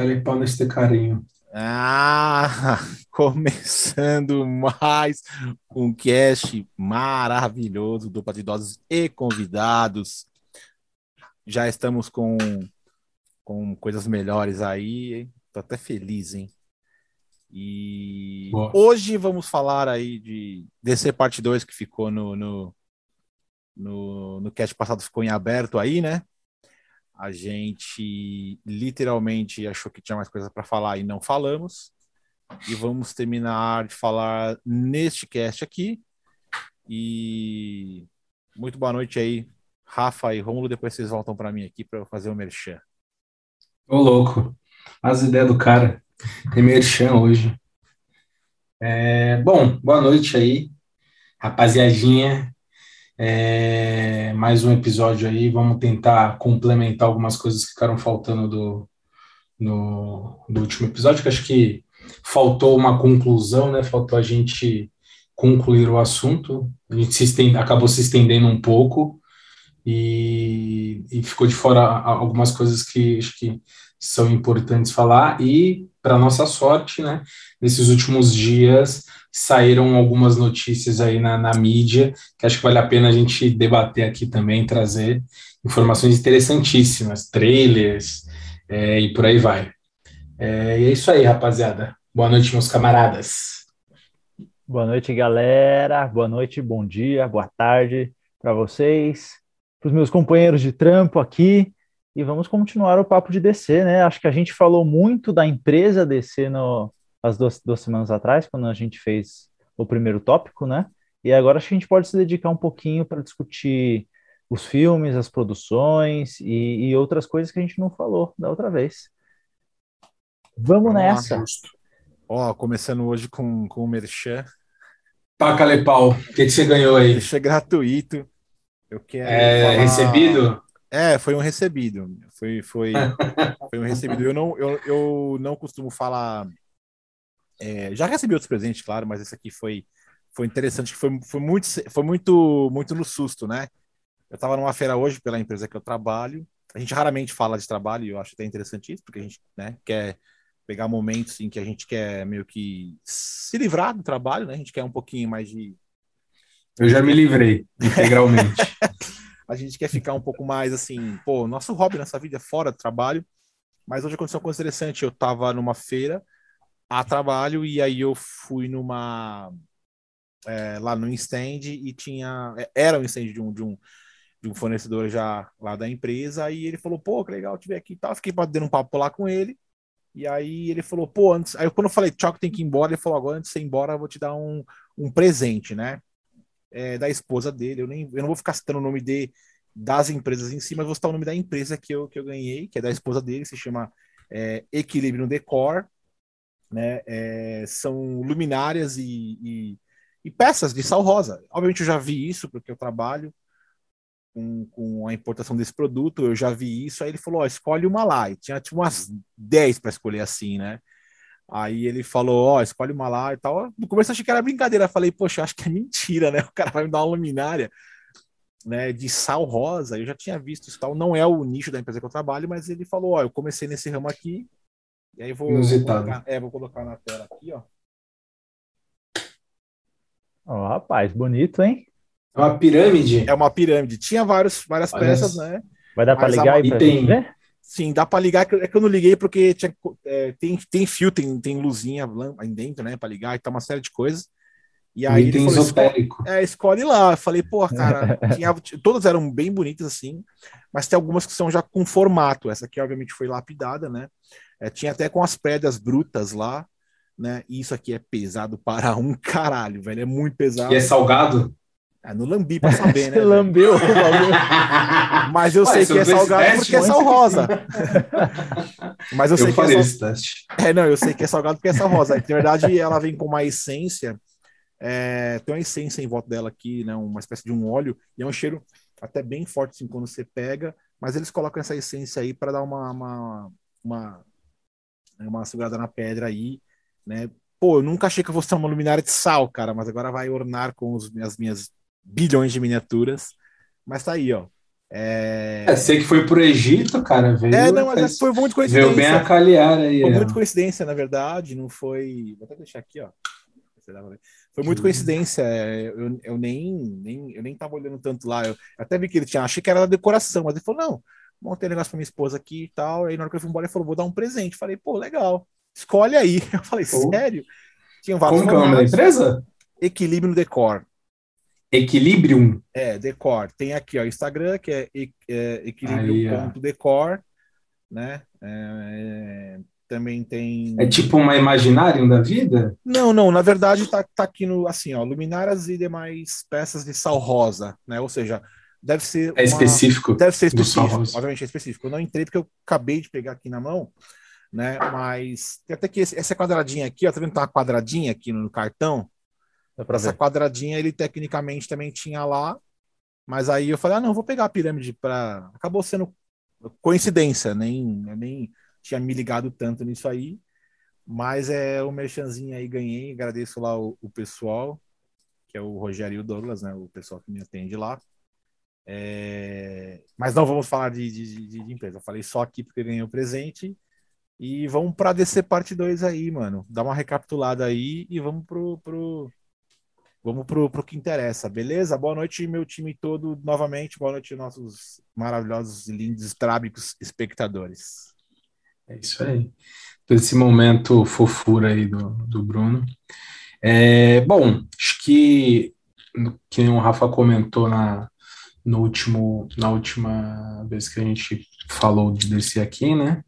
Tacar pau nesse carinho. Ah, começando mais um cast maravilhoso, dupla de idosos e convidados. Já estamos com, com coisas melhores aí, tô até feliz, hein? E Boa. hoje vamos falar aí de DC Parte 2 que ficou no, no, no, no cast passado, ficou em aberto aí, né? A gente literalmente achou que tinha mais coisa para falar e não falamos. E vamos terminar de falar neste cast aqui. E muito boa noite aí, Rafa e Romulo. Depois vocês voltam para mim aqui para eu fazer o merchan. Ô, louco. As ideias do cara. Tem merchan hoje. É, bom, boa noite aí, rapaziadinha. É, mais um episódio aí, vamos tentar complementar algumas coisas que ficaram faltando do, no, do último episódio, que acho que faltou uma conclusão, né? Faltou a gente concluir o assunto. A gente se estende, acabou se estendendo um pouco e, e ficou de fora algumas coisas que acho que são importantes falar. E, para nossa sorte, né? Nesses últimos dias saíram algumas notícias aí na, na mídia, que acho que vale a pena a gente debater aqui também, trazer informações interessantíssimas, trailers é, e por aí vai. É, e é isso aí, rapaziada. Boa noite, meus camaradas. Boa noite, galera. Boa noite, bom dia, boa tarde para vocês, para os meus companheiros de trampo aqui. E vamos continuar o papo de DC, né? Acho que a gente falou muito da empresa DC no, as duas, duas semanas atrás, quando a gente fez o primeiro tópico, né? E agora acho que a gente pode se dedicar um pouquinho para discutir os filmes, as produções e, e, outras coisas que a gente não falou da outra vez. Vamos nessa. Ó, começando hoje com, com o Merchan. Paca Lepau, o que, que você ganhou aí? Merchan gratuito. Eu quero é, falar... recebido? É, foi um recebido. Foi, foi, foi um recebido. Eu não, eu, eu não costumo falar é, já recebi outros presentes, claro, mas esse aqui foi, foi interessante, foi, foi, muito, foi muito, muito no susto, né? Eu estava numa feira hoje pela empresa que eu trabalho. A gente raramente fala de trabalho, e eu acho até interessante isso, porque a gente né, quer pegar momentos em que a gente quer meio que se livrar do trabalho, né? A gente quer um pouquinho mais de. Eu já me livrei integralmente. a gente quer ficar um pouco mais assim, pô, nosso hobby nessa vida é fora do trabalho. Mas hoje aconteceu uma coisa interessante. Eu estava numa feira a trabalho e aí eu fui numa é, lá no stand e tinha é, era um stand de um, de um de um fornecedor já lá da empresa e ele falou pô que legal tive aqui e tal fiquei batendo um papo lá com ele e aí ele falou pô antes aí quando eu falei que tem que ir embora ele falou agora antes de você ir embora eu vou te dar um, um presente né é, da esposa dele eu nem eu não vou ficar citando o nome de das empresas em si mas vou citar o nome da empresa que eu que eu ganhei que é da esposa dele se chama é, Equilíbrio Decor né? É, são luminárias e, e, e, peças de sal rosa. Obviamente eu já vi isso porque eu trabalho com, com a importação desse produto, eu já vi isso. Aí ele falou: ó, escolhe uma lá. E tinha tipo umas 10 para escolher assim, né? Aí ele falou: ó, escolhe uma lá e tal. No começo eu achei que era brincadeira. Eu falei: poxa, acho que é mentira, né? O cara vai me dar uma luminária. Né, de sal rosa, eu já tinha visto isso tal, não é o nicho da empresa que eu trabalho, mas ele falou: Ó, eu comecei nesse ramo aqui, e aí vou, Inusitado. Vou colocar, é, vou colocar na tela aqui, ó. Ó, oh, rapaz, bonito, hein? É uma pirâmide. É uma pirâmide. Tinha vários, várias Olha peças, né? Vai dar para ligar aí pra tem... ver? Sim, dá para ligar. É que eu não liguei porque tinha, é, tem, tem fio, tem, tem luzinha aí dentro, né? Para ligar e tá uma série de coisas. E aí ele falou, escolhe, é, escolhe lá. Eu falei, pô, cara, tinha, todas eram bem bonitas assim, mas tem algumas que são já com formato. Essa aqui, obviamente, foi lapidada, né? É, tinha até com as pedras brutas lá, né? E isso aqui é pesado para um caralho, velho. É muito pesado. E é salgado? É, no lambi pra saber, né? Lambeu Mas eu sei que é salgado porque é sal rosa. Mas eu, eu sei que é, sal... é não, eu sei que é salgado porque é sal rosa. Na verdade, ela vem com uma essência. É... tem uma essência em volta dela aqui, né? Uma espécie de um óleo, e é um cheiro até bem forte assim, quando você pega. Mas eles colocam essa essência aí para dar uma, uma, uma né, uma segurada na pedra aí, né? Pô, eu nunca achei que eu fosse ter uma luminária de sal, cara, mas agora vai ornar com os, as minhas bilhões de miniaturas. Mas tá aí, ó. É... é sei que foi pro Egito, cara. Veio, é, não, mas foi muito coincidência. Veio bem a calhar aí. Foi é. muito coincidência, na verdade, não foi. Vou até deixar aqui, ó. Foi muito coincidência. É, eu, eu nem, nem, eu nem tava olhando tanto lá. Eu até vi que ele tinha, achei que era da decoração, mas ele falou: não, montei um negócio pra minha esposa aqui e tal. Aí na hora que eu fui embora, ele falou: vou dar um presente. Falei, pô, legal. Escolhe aí. Eu falei, sério? Tinha vários. Como que é o nome da empresa? Equilíbrio Decor. Equilibrium. É, Decor. Tem aqui, ó, Instagram, que é, é equilibrium.decor, né? É, é, também tem. É tipo uma imaginário da vida? Não, não. Na verdade, tá, tá aqui no assim, ó, luminárias e demais peças de sal rosa, né? Ou seja, deve ser. É uma... específico. Deve ser específico. Obviamente é específico. Eu não entrei porque eu acabei de pegar aqui na mão, né? Mas tem até que esse, essa quadradinha aqui, ó, tá vendo? Tá uma quadradinha aqui no cartão. Essa ver. quadradinha ele tecnicamente também tinha lá, mas aí eu falei, ah, não, vou pegar a pirâmide para. Acabou sendo coincidência, nem nem tinha me ligado tanto nisso aí. Mas é o merchanzinho aí ganhei, agradeço lá o, o, pessoal, que é o Rogério e o Douglas, né? O pessoal que me atende lá. É... Mas não vamos falar de, de, de, de, empresa. Eu falei só aqui porque ganhei o presente. E vamos para DC parte 2 aí, mano. Dá uma recapitulada aí e vamos pro, pro, vamos pro, pro que interessa, beleza? Boa noite, meu time todo, novamente. Boa noite, nossos maravilhosos lindos, trábicos espectadores. É isso aí. Todo esse momento fofura aí do, do Bruno. É, bom, acho que, que o Rafa comentou na, no último, na última vez que a gente falou desse aqui, né?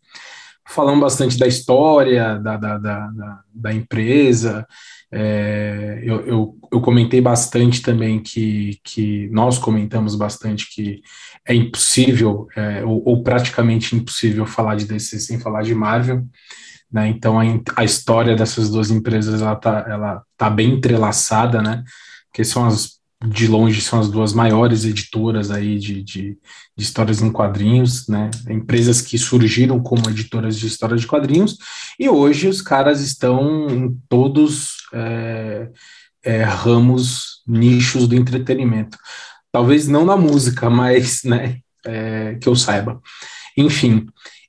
Falando bastante da história da, da, da, da empresa. É, eu, eu, eu, comentei bastante também que, que nós comentamos bastante que é impossível, é, ou, ou, praticamente impossível, falar de DC sem falar de Marvel. Né? Então a, a história dessas duas empresas ela tá, ela tá bem entrelaçada, né? Que são as de longe são as duas maiores editoras aí de, de, de, histórias em quadrinhos, né? Empresas que surgiram como editoras de histórias de quadrinhos, e hoje os caras estão em todos é, é, ramos, nichos do entretenimento. Talvez não na música, mas né, é, que eu saiba. Enfim,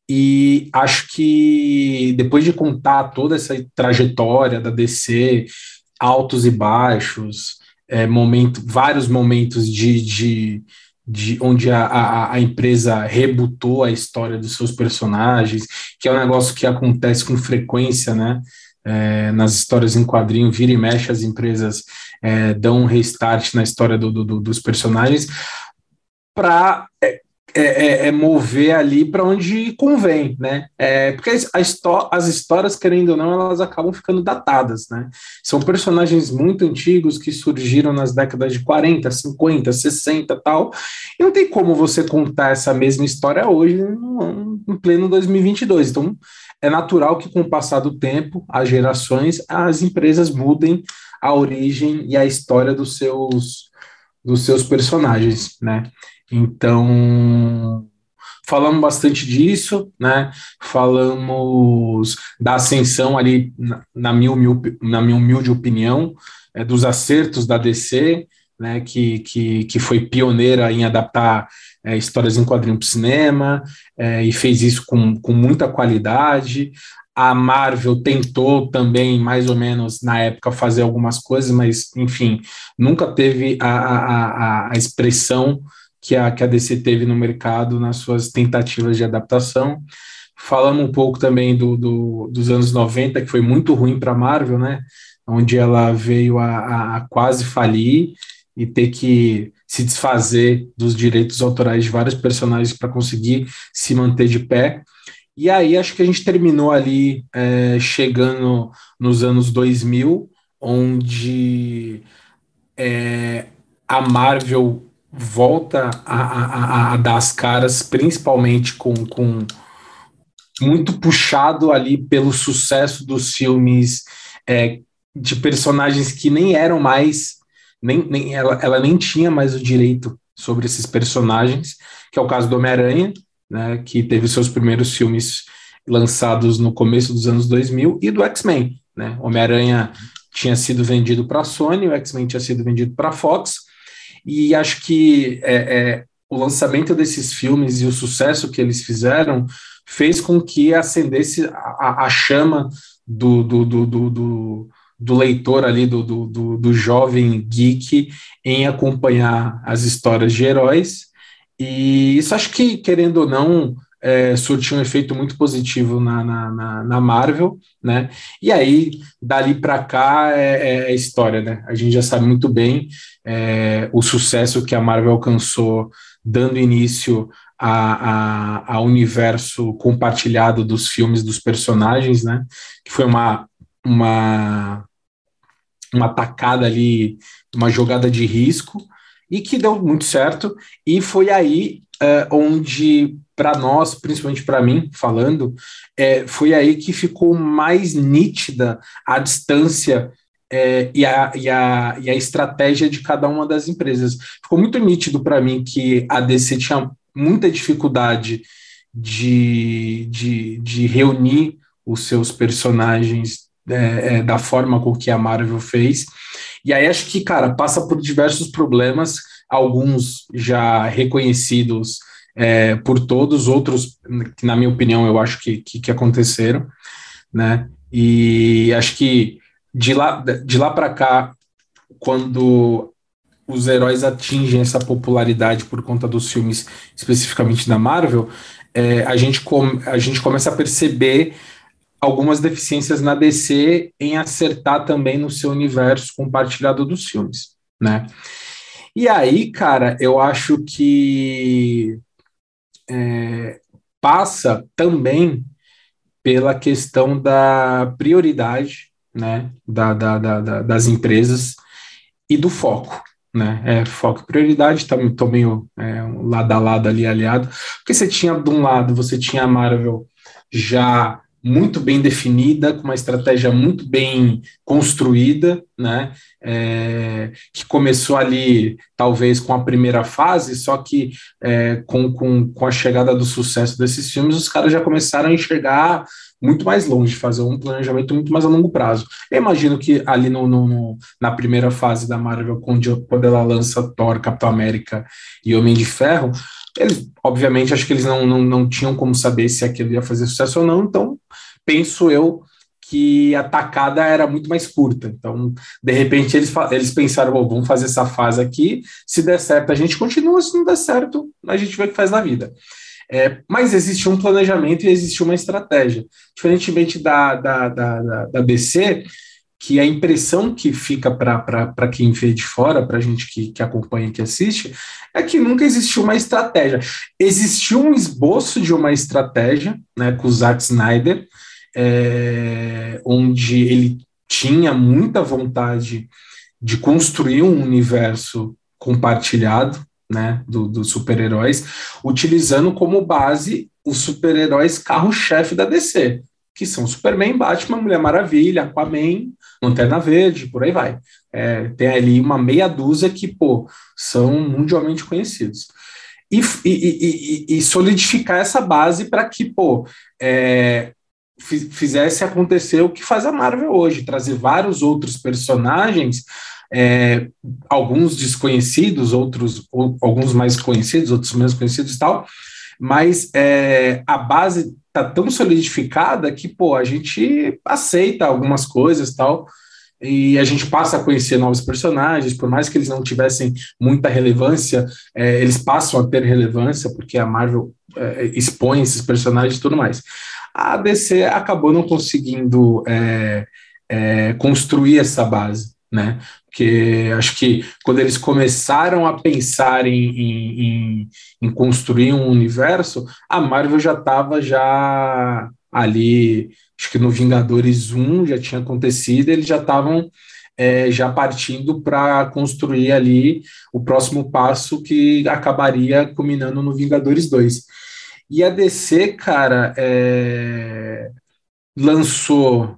e acho que depois de contar toda essa trajetória da DC, altos e baixos, é, momento, vários momentos de, de, de onde a, a, a, empresa rebutou a história dos seus personagens, que é um negócio que acontece com frequência, né? É, nas histórias em quadrinho, vira e mexe, as empresas é, dão um restart na história do, do, dos personagens para é, é, é, mover ali para onde convém, né? É, porque as histórias, querendo ou não, elas acabam ficando datadas, né? São personagens muito antigos que surgiram nas décadas de 40, 50, 60 tal, e não tem como você contar essa mesma história hoje, em pleno 2022. Então, é natural que com o passar do tempo, as gerações, as empresas mudem a origem e a história dos seus, dos seus personagens, né? Então, falamos bastante disso, né? Falamos da ascensão ali, na, na, minha, humilde, na minha humilde opinião, é, dos acertos da DC, né? Que, que, que foi pioneira em adaptar é, histórias em quadrinho para cinema é, e fez isso com, com muita qualidade. A Marvel tentou também, mais ou menos na época, fazer algumas coisas, mas, enfim, nunca teve a, a, a expressão que a, que a DC teve no mercado nas suas tentativas de adaptação. Falamos um pouco também do, do dos anos 90, que foi muito ruim para a Marvel, né? Onde ela veio a, a, quase falir e ter que se desfazer dos direitos autorais de vários personagens para conseguir se manter de pé. E aí acho que a gente terminou ali é, chegando nos anos 2000, onde é, a Marvel volta a, a, a, dar as caras, principalmente com, com muito puxado ali pelo sucesso dos filmes é, de personagens que nem eram mais, nem, nem ela, ela nem tinha mais o direito sobre esses personagens, que é o caso do Homem-Aranha, né, que teve seus primeiros filmes lançados no começo dos anos 2000, e do X-Men. Né? Homem-Aranha tinha sido vendido para a Sony, o X-Men tinha sido vendido para a Fox, e acho que é, é, o lançamento desses filmes e o sucesso que eles fizeram fez com que acendesse a, a chama do, do, do, do, do leitor ali, do, do, do jovem geek, em acompanhar as histórias de heróis. E isso acho que, querendo ou não, é, surtiu um efeito muito positivo na, na, na, Marvel, né? E aí, dali para cá é, é, história, né? A gente já sabe muito bem é, o sucesso que a Marvel alcançou dando início a, a, a, universo compartilhado dos filmes dos personagens, né? Que foi uma, uma, uma tacada ali, uma jogada de risco e que deu muito certo. E foi aí é, onde, para nós, principalmente para mim, falando, é, foi aí que ficou mais nítida a distância é, e, a, e, a, e a estratégia de cada uma das empresas. Ficou muito nítido para mim que a DC tinha muita dificuldade de, de, de reunir os seus personagens é, é, da forma com que a Marvel fez. E aí acho que, cara, passa por diversos problemas, alguns já reconhecidos é, por todos, outros que, na minha opinião, eu acho que, que, que aconteceram, né? E acho que de lá, de lá para cá, quando os heróis atingem essa popularidade por conta dos filmes, especificamente da Marvel, é, a, gente a gente começa a perceber algumas deficiências na DC em acertar também no seu universo compartilhado dos filmes, né? E aí, cara, eu acho que é, passa também pela questão da prioridade né, da, da, da, das empresas e do foco, né, é, foco e prioridade, tá, tô meio é, lado a lado ali aliado, porque você tinha de um lado, você tinha a Marvel já muito bem definida, com uma estratégia muito bem construída, né? É, que começou ali, talvez, com a primeira fase, só que é, com, com, com a chegada do sucesso desses filmes, os caras já começaram a enxergar muito mais longe, fazer um planejamento muito mais a longo prazo. Eu imagino que ali no, no, no na primeira fase da Marvel, quando, ela lança Thor, Capitão América e Homem de Ferro, eles, obviamente, acho que eles não, não, não tinham como saber se aquilo ia fazer sucesso ou não, então penso eu que a tacada era muito mais curta. Então, de repente, eles, eles pensaram, oh, vamos fazer essa fase aqui, se der certo, a gente continua, se não der certo, a gente vê o que faz na vida. É, mas existe um planejamento e existe uma estratégia. Diferentemente da, da, da, da, da DC, que a impressão que fica para quem vê de fora, para a gente que, que acompanha, que assiste, é que nunca existiu uma estratégia. Existiu um esboço de uma estratégia, né, com o Zack Snyder, é, onde ele tinha muita vontade de construir um universo compartilhado, né, dos do super-heróis, utilizando como base os super-heróis carro-chefe da DC, que são Superman, Batman, Mulher Maravilha, Aquaman, Lanterna Verde, por aí vai. É, tem ali uma meia dúzia que, pô, são mundialmente conhecidos. E, e, e, e solidificar essa base para que, pô, é, fizesse acontecer o que faz a Marvel hoje, trazer vários outros personagens é, alguns desconhecidos, outros ou, alguns mais conhecidos, outros menos conhecidos e tal, mas é, a base tá tão solidificada que, pô, a gente aceita algumas coisas tal, e a gente passa a conhecer novos personagens, por mais que eles não tivessem muita relevância, é, eles passam a ter relevância, porque a Marvel é, expõe esses personagens e tudo mais. A DC acabou não conseguindo é, é, construir essa base, né? Porque acho que quando eles começaram a pensar em, em, em construir um universo, a Marvel já estava já ali, acho que no Vingadores 1 já tinha acontecido, eles já estavam é, já partindo para construir ali o próximo passo que acabaria culminando no Vingadores 2. E a DC, cara, é, lançou,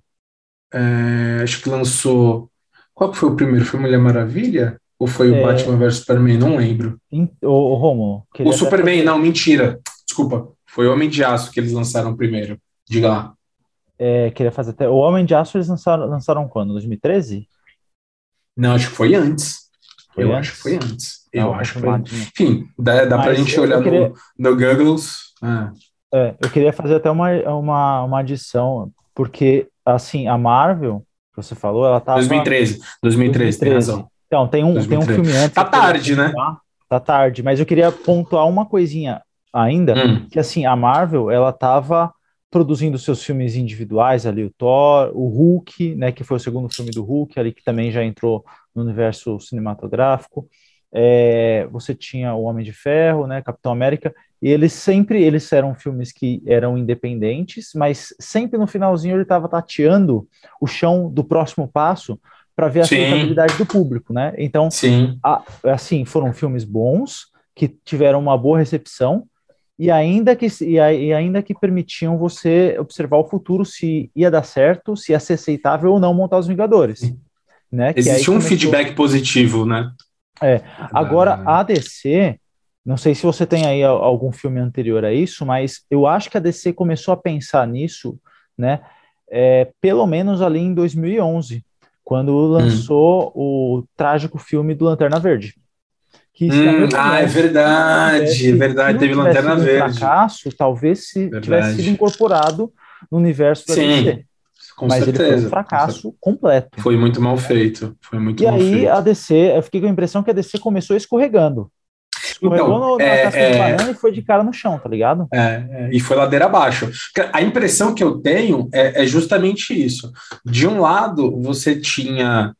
é, acho que lançou qual que foi o primeiro? Foi Mulher Maravilha? Ou foi o é... Batman vs Superman? Não lembro. O, o Romo. O Superman, não, mentira. Desculpa. Foi o Homem de Aço que eles lançaram primeiro. Diga lá. É, queria fazer até. O Homem de Aço eles lançaram, lançaram quando? 2013? Não, acho que foi antes. Foi Eu antes? acho que foi antes. Eu acho que. Enfim, dá, dá para a gente olhar queria... no, no Googles. Ah. É, eu queria fazer até uma, uma, uma adição, porque, assim, a Marvel, que você falou, ela tava. 2013. 2013, 2013. tem razão. Então, tem um, tem um filme antes. Tá tarde, né? Tá tarde, mas eu queria pontuar uma coisinha ainda, hum. que assim, a Marvel, ela tava produzindo seus filmes individuais ali, o Thor, o Hulk, né, que foi o segundo filme do Hulk, ali que também já entrou no universo cinematográfico. É, você tinha o Homem de Ferro, né, Capitão América, e eles sempre eles eram filmes que eram independentes, mas sempre no finalzinho ele estava tateando o chão do próximo passo para ver a aceitabilidade do público, né? Então, Sim. A, assim, foram filmes bons que tiveram uma boa recepção e ainda que e, e ainda que permitiam você observar o futuro se ia dar certo, se ia ser aceitável ou não montar os Vingadores, né? Existe um começou... feedback positivo, né? É. Agora a DC, não sei se você tem aí algum filme anterior a isso, mas eu acho que a DC começou a pensar nisso, né? É, pelo menos ali em 2011 quando lançou hum. o trágico filme do Lanterna Verde. Que, hum, ah, é verdade, é verdade, teve Lanterna Verde. Um fracasso, talvez se verdade. tivesse sido incorporado no universo da Sim. DC. Com mas certeza. ele foi um fracasso completo. Foi muito mal feito. Foi muito e aí feito. a DC, eu fiquei com a impressão que a DC começou escorregando. Escorregou então, no, na é, casca é... de banana e foi de cara no chão, tá ligado? É, é, e foi ladeira abaixo. A impressão que eu tenho é, é justamente isso. De um lado, você tinha.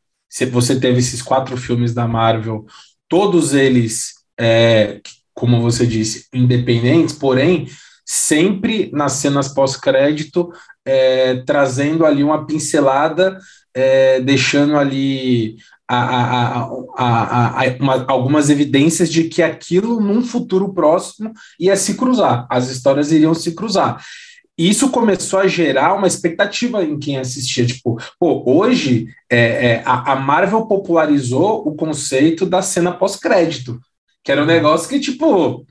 Você teve esses quatro filmes da Marvel, todos eles, é, como você disse, independentes, porém, sempre nas cenas pós-crédito, trazendo ali uma pincelada, é, deixando ali a, a, a, uma, algumas evidências de que aquilo, num futuro próximo, ia se cruzar, as histórias iriam se cruzar. E isso começou a gerar uma expectativa em quem assistia. Tipo, pô, hoje é, é, a, Marvel popularizou o conceito da cena pós-crédito, que era um negócio que, tipo,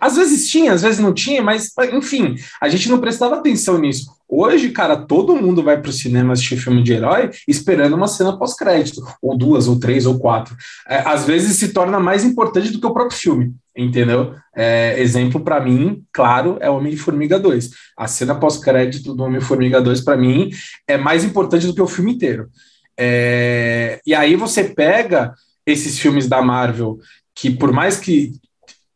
às vezes tinha, às vezes não tinha, mas enfim, a gente não prestava atenção nisso. Hoje, cara, todo mundo vai para o cinema assistir filme de herói esperando uma cena pós-crédito, ou duas, ou três, ou quatro. É, às vezes se torna mais importante do que o próprio filme, entendeu? É, exemplo para mim, claro, é Homem-Formiga 2. A cena pós-crédito do Homem-Formiga 2, para mim, é mais importante do que o filme inteiro. É, e aí você pega esses filmes da Marvel que por mais que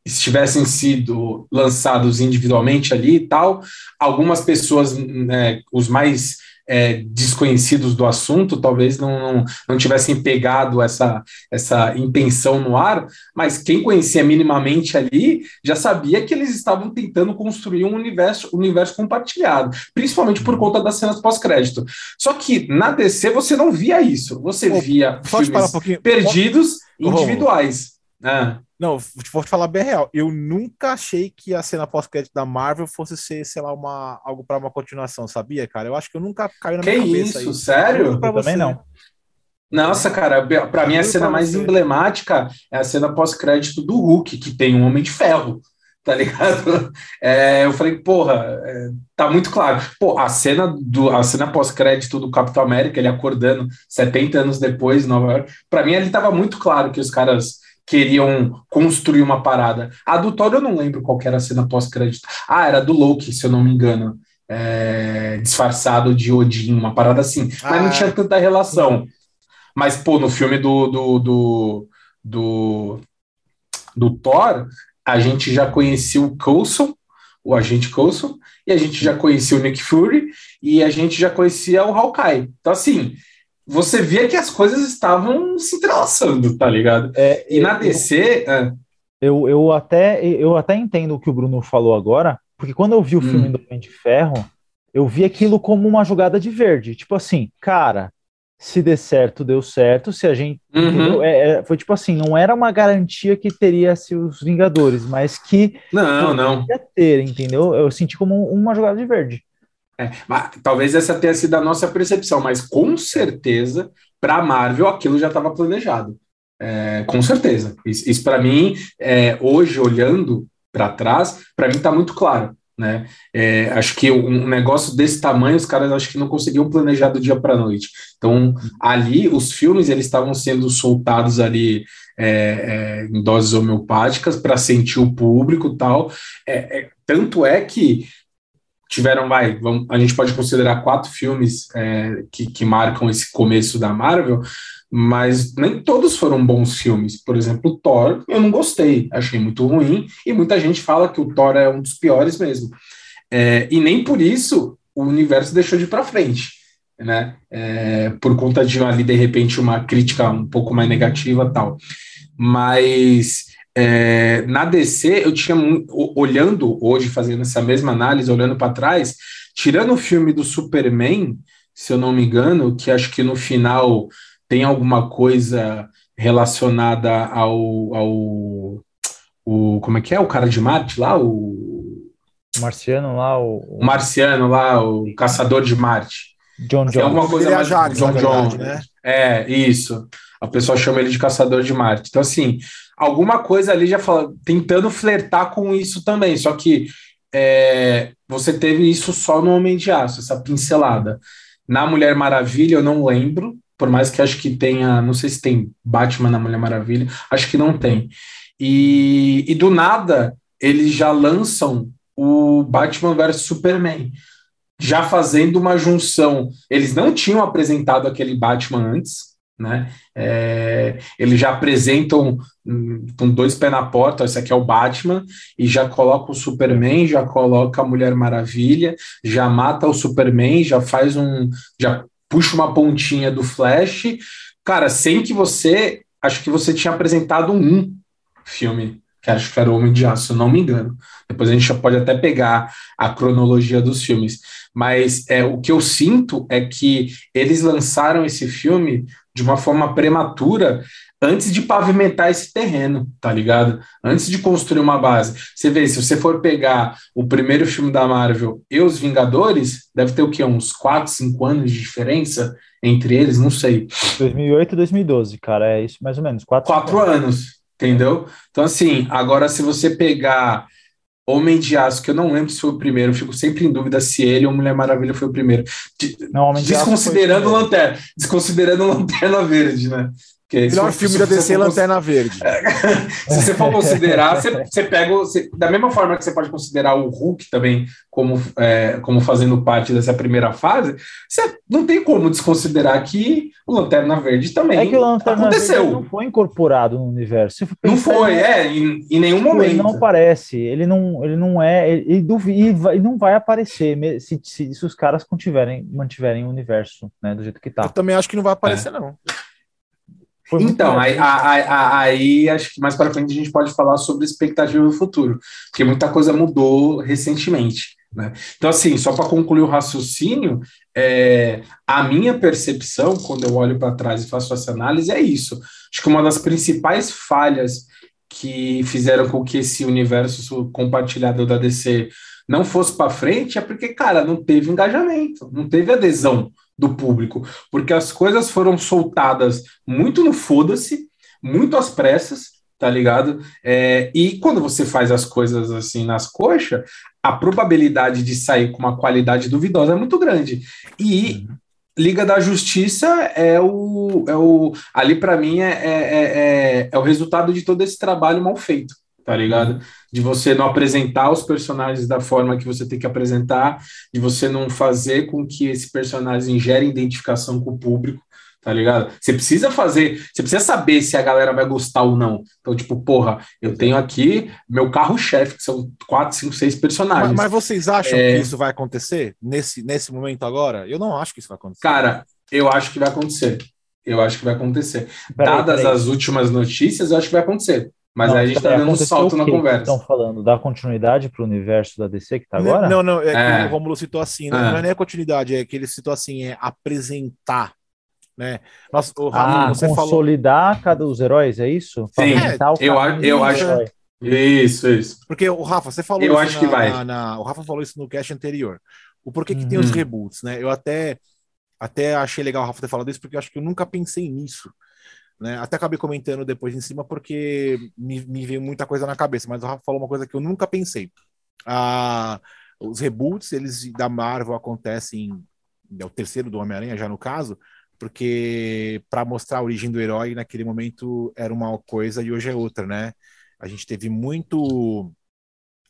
estivessem sido lançados individualmente ali e tal, algumas pessoas, né, os mais é, desconhecidos do assunto, talvez não, não, não, tivessem pegado essa, essa intenção no ar, mas quem conhecia minimamente ali já sabia que eles estavam tentando construir um universo, universo compartilhado, principalmente por conta das cenas pós-crédito. Só que na DC você não via isso, você via filmes um perdidos individuais. Ah. Não, vou te falar bem real. Eu nunca achei que a cena pós-crédito da Marvel fosse ser, sei lá, uma, algo para uma continuação, sabia, cara? Eu acho que eu nunca caiu na que minha cabeça isso, sério? Pra você. Também não. Nossa, cara, para mim a cena mais você. emblemática é a cena pós-crédito do Hulk, que tem um Homem de Ferro, tá ligado? É, eu falei, porra, é, tá muito claro. Pô, a cena do a cena pós-crédito do Capitão América, ele acordando 70 anos depois em Nova York, para mim ali tava muito claro que os caras queriam construir uma parada. A do Thor eu não lembro qual era a cena pós-crédito. Ah, era do Loki, se eu não me engano. É, disfarçado de Odin, uma parada assim. Ah, Mas não tinha tanta relação. Mas, pô, no filme do, do, do, do, do Thor, a gente já conhecia o Coulson, o agente Coulson, e a gente já conhecia o Nick Fury, e a gente já conhecia o Hawkeye. Então, assim, você via que as coisas estavam se entrelaçando, tá ligado? É, e na DC. Eu, é... eu, eu, até, eu até entendo o que o Bruno falou agora, porque quando eu vi o hum. filme do Homem de Ferro, eu vi aquilo como uma jogada de verde. Tipo assim, cara, se der certo, deu certo. Se a gente. Uhum. É, é, foi tipo assim, não era uma garantia que teria se os Vingadores, mas que. Não, não. ter, entendeu? Eu senti como uma jogada de verde. É, talvez essa tenha sido a nossa percepção, mas com certeza, para a Marvel, aquilo já estava planejado. É, com certeza. Isso, isso para mim, é, hoje, olhando para trás, para mim está muito claro. né? É, acho que um negócio desse tamanho, os caras acho que não conseguiam planejar do dia para a noite. Então, ali, os filmes eles estavam sendo soltados ali é, é, em doses homeopáticas para sentir o público tal. É, é, tanto é que tiveram, vai, vamos, a gente pode considerar quatro filmes é, que, que marcam esse começo da Marvel, mas nem todos foram bons filmes. Por exemplo, Thor, eu não gostei, achei muito ruim, e muita gente fala que o Thor é um dos piores mesmo. É, e nem por isso o universo deixou de ir para frente, né? É, por conta de ali, de repente, uma crítica um pouco mais negativa tal. Mas é, na DC, eu tinha, olhando hoje, fazendo essa mesma análise, olhando para trás, tirando o filme do Superman, se eu não me engano, que acho que no final tem alguma coisa relacionada ao, ao o, como é que é? O cara de Marte lá? O, marciano lá? O, o marciano lá, o caçador de Marte. John John. alguma coisa mais... John John. Né? É, isso. A pessoa chama ele de caçador de Marte. Então, assim, alguma coisa ali já fala, tentando flertar com isso também. Só que é, você teve isso só no Homem de Aço, essa pincelada. Na Mulher Maravilha, eu não lembro, por mais que acho que tenha, não sei se tem Batman na Mulher Maravilha, acho que não tem. E, e do nada, eles já lançam o Batman vs Superman, já fazendo uma junção. Eles não tinham apresentado aquele Batman antes, né? É, eles já apresentam hum, com dois pés na porta, esse aqui é o Batman, e já coloca o Superman, já coloca a Mulher Maravilha, já mata o Superman, já faz um. já puxa uma pontinha do Flash, cara, sem que você. Acho que você tinha apresentado um filme, que acho que era o Homem de Aço, se eu não me engano. Depois a gente pode até pegar a cronologia dos filmes. Mas é, o que eu sinto é que eles lançaram esse filme de uma forma prematura antes de pavimentar esse terreno, tá ligado? Antes de construir uma base. Você vê, se você for pegar o primeiro filme da Marvel e os Vingadores, deve ter o quê? Uns 4, 5 anos de diferença entre eles, não sei. 2008 e 2012, cara, é isso mais ou menos. 4, 4 anos, entendeu? Então, assim, agora se você pegar Homem de Aço, que eu não lembro se foi o primeiro, fico sempre em dúvida se ele ou Mulher Maravilha foi o primeiro. Não, Homem de desconsiderando Aço Lanterna, desconsiderando Lanterna Verde, né? Que Melhor se, filme se, da DC é Lanterna Verde. se você for considerar, você, você pega. Você, da mesma forma que você pode considerar o Hulk também como, é, como fazendo parte dessa primeira fase, você não tem como desconsiderar que o Lanterna Verde também é que o Lanterna aconteceu. Verde não foi incorporado no universo. Não foi, é, em, em nenhum tipo, momento. Ele não aparece, ele não, ele não é, ele, ele não vai aparecer se, se, se os caras mantiverem, mantiverem o universo né, do jeito que tá. Eu também acho que não vai aparecer, é. não. Então, aí, aí, aí, acho que mais para frente a gente pode falar sobre expectativa do futuro, porque muita coisa mudou recentemente. Né? Então, assim, só para concluir o raciocínio, é, a minha percepção, quando eu olho para trás e faço essa análise, é isso. Acho que uma das principais falhas que fizeram com que esse universo compartilhado da DC não fosse para frente é porque, cara, não teve engajamento, não teve adesão do público, porque as coisas foram soltadas muito no foda-se, muito às pressas, tá ligado? É, e quando você faz as coisas assim nas coxas, a probabilidade de sair com uma qualidade duvidosa é muito grande. E uhum. Liga da Justiça é o, é o ali para mim é, é, é, é o resultado de todo esse trabalho mal feito tá ligado? De você não apresentar os personagens da forma que você tem que apresentar, de você não fazer com que esse personagem gere identificação com o público, tá ligado? Você precisa fazer, você precisa saber se a galera vai gostar ou não. Então, tipo, porra, eu tenho aqui meu carro-chefe, que são quatro, cinco, seis personagens. Mas, mas vocês acham é... que isso vai acontecer nesse, nesse momento agora? Eu não acho que isso vai acontecer. Cara, eu acho que vai acontecer. Eu acho que vai acontecer. Peraí, Dadas peraí. as últimas notícias, eu acho que vai acontecer. Mas não, aí a gente está dando um salto na conversa. Estão falando da continuidade para o universo da DC que está agora? Não, não, é, é. que o Romulo citou assim, né? é. não é nem a continuidade, é que ele citou assim, é apresentar. Né? Nossa, o Rafa, ah, você consolidar falou... cada os heróis, é isso? Sim, é, eu, acho, eu acho. Isso, isso. Porque o Rafa, você falou eu acho na, que vai. Na, na, o Rafa falou isso no cast anterior. O porquê que tem os uhum. reboots, né? Eu até, até achei legal o Rafa ter falado isso, porque eu acho que eu nunca pensei nisso. Né? Até acabei comentando depois em cima porque me, me veio muita coisa na cabeça, mas o Rafa falou uma coisa que eu nunca pensei. A, os reboots eles da Marvel acontecem, é o terceiro do Homem-Aranha já no caso, porque para mostrar a origem do herói naquele momento era uma coisa e hoje é outra, né? A gente teve muito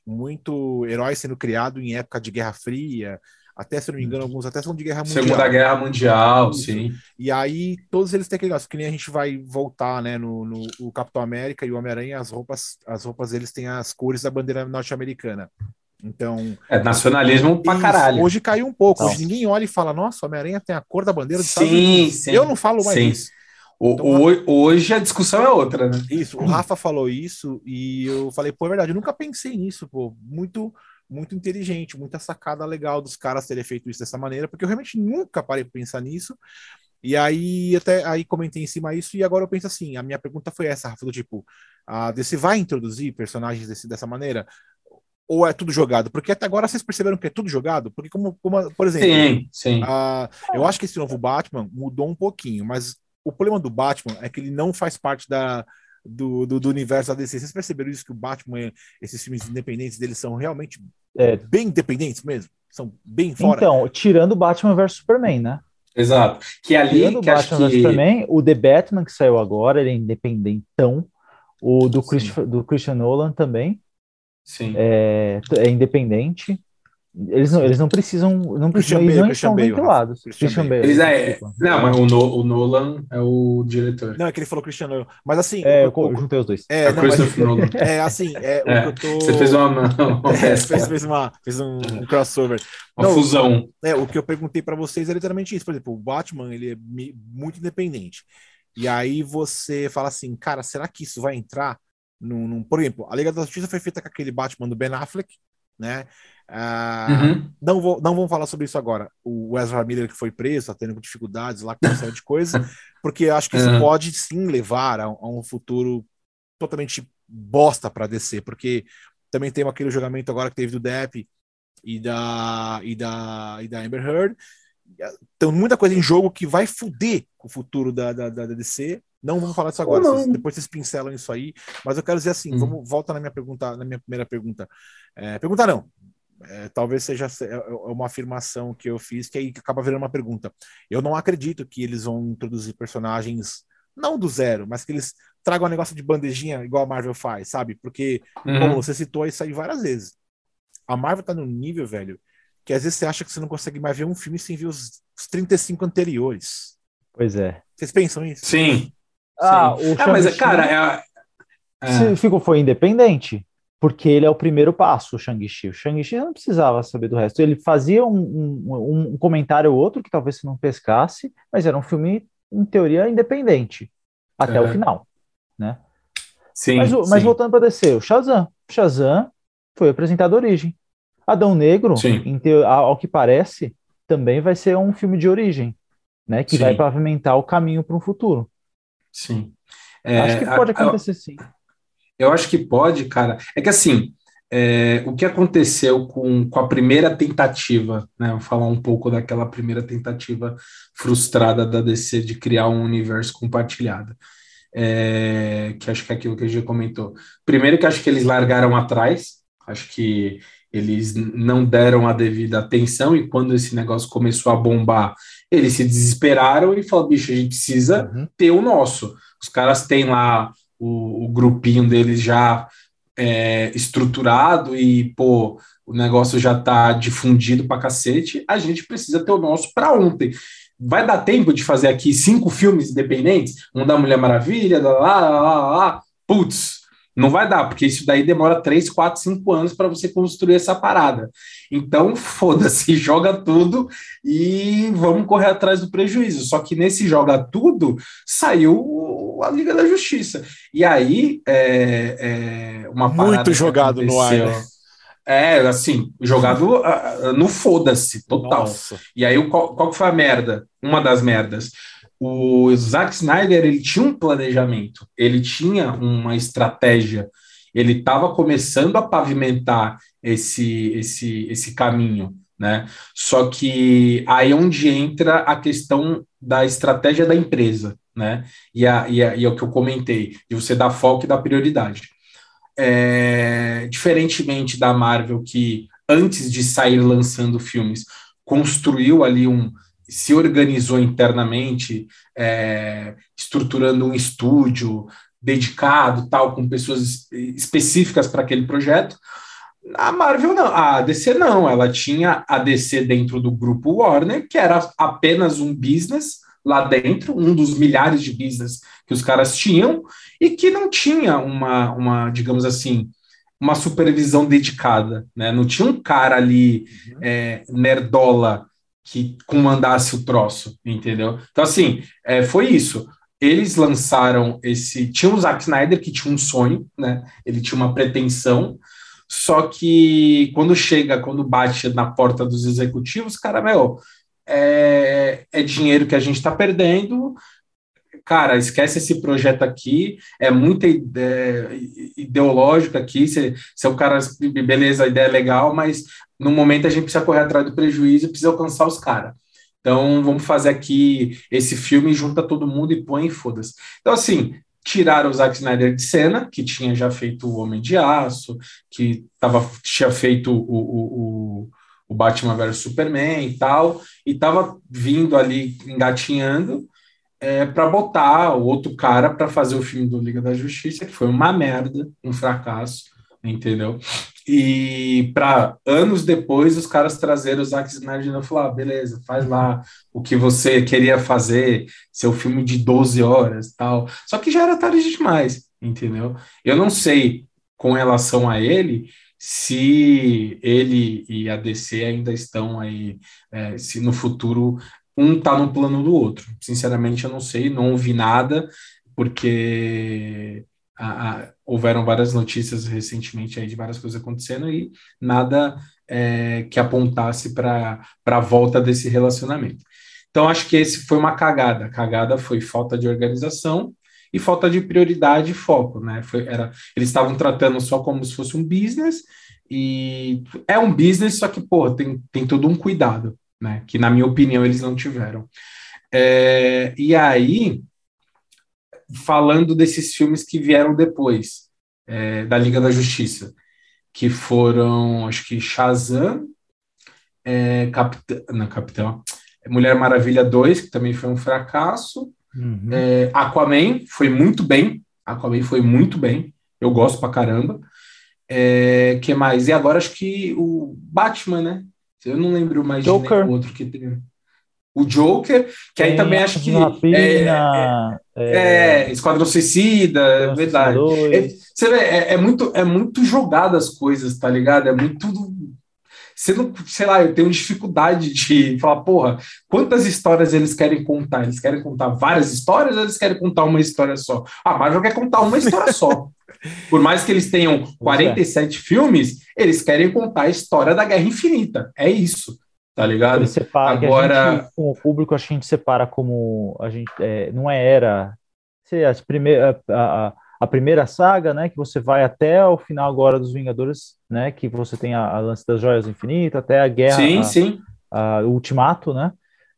muito herói sendo criado em época de Guerra Fria, até se não me engano, alguns até são de Guerra Mundial. Segunda Guerra Mundial, Isso. sim. E aí todos eles têm aquele negócio, que nem a gente vai voltar, né, no, no o Capitão América e o Homem-Aranha, as roupas, as roupas deles têm as cores da bandeira norte-americana. Então. É nacionalismo pra caralho. Hoje caiu um pouco. Hoje ninguém olha e fala, nossa, Homem-Aranha tem a cor da bandeira dos sim, Estados Unidos. Sim. Eu não falo mais sim. isso. O, então, o, hoje a discussão é outra, né? Isso, o Rafa falou isso e eu falei, pô, é verdade, eu nunca pensei nisso, pô. Muito muito inteligente, muita sacada legal dos caras terem feito isso dessa maneira, porque eu realmente nunca parei para pensar nisso. E aí até aí comentei em cima isso e agora eu penso assim, a minha pergunta foi essa, Rafa, do tipo, a DC vai introduzir personagens desse, dessa maneira? Ou é tudo jogado? Porque até agora vocês perceberam que é tudo jogado? Porque como, como por exemplo, sim, sim. A, eu acho que esse novo Batman mudou um pouquinho, mas o problema do Batman é que ele não faz parte da, do, do, do, universo da DC. Vocês perceberam isso que o Batman, esses filmes independentes deles são realmente é. bem independentes mesmo? São bem fora. Então, tirando Batman vs Superman, né? Exato. Que ali tirando que Batman vs que... Superman, o The Batman que saiu agora, ele é independentão. O do, Christ... do Christian Nolan também. Sim. É, é independente. Eles não, eles não precisam, não precisam, eles não estão ventilados. Christian Bale. Eles é, não, mas o, no, o, Nolan é o diretor. Não, é que ele falou Christian Nolan. Mas assim, é, eu, eu, eu juntei os dois. É, é não, mas, Nolan. É assim, é, é, o que eu tô. Você fez uma, uma é, fez, fez, uma, fez um, um crossover. Uma não, fusão. É, o que eu perguntei para vocês é literalmente isso. Por exemplo, o Batman ele é muito independente. E aí você fala assim, cara, será que isso vai entrar num, num... por exemplo, a Liga da Justiça foi feita com aquele Batman do Ben Affleck, né? Ah, uhum. não, vou, não vamos falar sobre isso agora. O Ezra Miller que foi preso, está tendo dificuldades lá com uma série de coisas, porque acho que isso uhum. pode sim levar a, a, um futuro totalmente bosta para descer, porque também tem aquele julgamento agora que teve do Depp e da, e da, e da Amber Heard. Tem muita coisa em jogo que vai fuder o futuro da, da, da DC. Não vamos falar disso agora, vocês, depois vocês pincelam isso aí. Mas eu quero dizer assim, uhum. vamos volta na minha pergunta, na minha primeira pergunta. É, pergunta não, é, talvez seja é, é uma afirmação que eu fiz que aí acaba virando uma pergunta. Eu não acredito que eles vão introduzir personagens não do zero, mas que eles tragam um negócio de bandejinha igual a Marvel faz, sabe? Porque, uhum. como você citou isso aí várias vezes, a Marvel tá num nível, velho, que às vezes você acha que você não consegue mais ver um filme sem ver os, os 35 anteriores. Pois é. Vocês pensam isso? Sim. Ah, Sim. o ah, mas, cara, é, é... Ficou, foi independente porque ele é o primeiro passo, o Shang-Chi. O Shang-Chi não precisava saber do resto. Ele fazia um, um, um comentário ou outro que talvez você não pescasse, mas era um filme, em teoria, independente, até o final, né? Sim, mas, mas sim. voltando para descer, o Shazam. Shazam foi apresentado a origem. Adão Negro, te... ao que parece, também vai ser um filme de origem, né? Que sim. vai pavimentar o caminho para um futuro. Sim. É, Acho que pode acontecer, a, sim. Eu acho que pode, cara. É que assim, é, o que aconteceu com, com a primeira tentativa, né? Vou falar um pouco daquela primeira tentativa frustrada da DC de criar um universo compartilhado. É, que acho que é aquilo que a gente comentou. Primeiro que acho que eles largaram atrás, acho que eles não deram a devida atenção e quando esse negócio começou a bombar, eles se desesperaram e falaram, bicho, a gente precisa uhum. ter o nosso. Os caras têm lá o, o grupinho deles já é, estruturado e, pô, o negócio já está difundido para cacete, a gente precisa ter o nosso para ontem. Vai dar tempo de fazer aqui cinco filmes independentes? Um da Mulher Maravilha, lá, lá, lá, lá. Putz, não vai dar, porque isso daí demora três, quatro, cinco anos para você construir essa parada. Então, foda-se, joga tudo e vamos correr atrás do prejuízo. Só que nesse joga tudo saiu a Liga da Justiça. E aí, é, é uma Muito jogado no ar. Né? É, assim, jogado uh, no foda-se, total. Nossa. E aí, qual, qual foi a merda? Uma das merdas o Zack Snyder ele tinha um planejamento, ele tinha uma estratégia, ele estava começando a pavimentar esse, esse, esse caminho, né? Só que aí é onde entra a questão da estratégia da empresa, né? E, a, e, a, e é o que eu comentei, de você dar foco e dar prioridade. É, diferentemente da Marvel, que antes de sair lançando filmes, construiu ali um. Se organizou internamente, é, estruturando um estúdio dedicado, tal, com pessoas específicas para aquele projeto. A Marvel não, a DC não, ela tinha a DC dentro do grupo Warner, que era apenas um business lá dentro, um dos milhares de business que os caras tinham, e que não tinha uma, uma digamos assim, uma supervisão dedicada, né? Não tinha um cara ali uhum. é, nerdola que comandasse o troço, entendeu? Então, assim, é, foi isso. Eles lançaram esse. Tinha o Zack Snyder que tinha um sonho, né? Ele tinha uma pretensão, só que quando chega, quando bate na porta dos executivos, cara, meu, é, é dinheiro que a gente está perdendo, cara, esquece esse projeto aqui, é muito é, ideológico aqui, você, é o cara, beleza, a ideia é legal, mas no momento a gente precisa correr atrás do prejuízo e precisa alcançar os caras. Então, vamos fazer aqui esse filme, junta todo mundo e põe foda-se. Então, assim, tiraram o Zack Snyder de cena, que tinha já feito o Homem de Aço, que tava, tinha feito o, o, o, o Batman vs Superman e tal, e tava vindo ali engatinhando, é, para botar o outro cara para fazer o filme do Liga da Justiça, que foi uma merda, um fracasso, entendeu? E para anos depois os caras trazeram o Zack Snyder e falaram: ah, beleza, faz lá o que você queria fazer, seu filme de 12 horas tal. Só que já era tarde demais, entendeu? Eu não sei com relação a ele se ele e a DC ainda estão aí, é, se no futuro um está no plano do outro. Sinceramente, eu não sei, não ouvi nada, porque a, a, houveram várias notícias recentemente aí de várias coisas acontecendo e nada é, que apontasse para a volta desse relacionamento. Então, acho que esse foi uma cagada. A cagada foi falta de organização e falta de prioridade e foco, né? Foi, era, eles estavam tratando só como se fosse um business, e é um business, só que, pô, tem, tem todo um cuidado né? Que, na minha opinião, eles não tiveram. É, e aí, falando desses filmes que vieram depois, é, da Liga da Justiça, que foram, acho que Shazam, é, Capitão, não, Capitão, Mulher Maravilha 2, que também foi um fracasso, uhum. é, Aquaman foi muito bem, Aquaman foi muito bem, eu gosto pra caramba. É, que mais? E agora acho que o Batman, né? Eu não lembro mais Joker. de outro que tem. O Joker, que aí também acho que. Rapina, é, é, é, Esquadrão Suicida, é verdade. É, você vê, é, é, muito, é muito jogado as coisas, tá ligado? É muito. Você não, sei lá, eu tenho dificuldade de falar, porra, quantas histórias eles querem contar? Eles querem contar várias histórias ou eles querem contar uma história só? Ah, Marvel quer contar uma história só. Por mais que eles tenham 47 é. filmes, eles querem contar a história da Guerra Infinita. É isso, tá ligado? Separa, Agora, gente, com o público, a gente separa como a gente é, não é era se as primeira, a, a, a, primeira saga, né, que você vai até o final agora dos Vingadores, né, que você tem a, a lance das Joias Infinitas, até a guerra, sim, sim. A, Ultimato, né?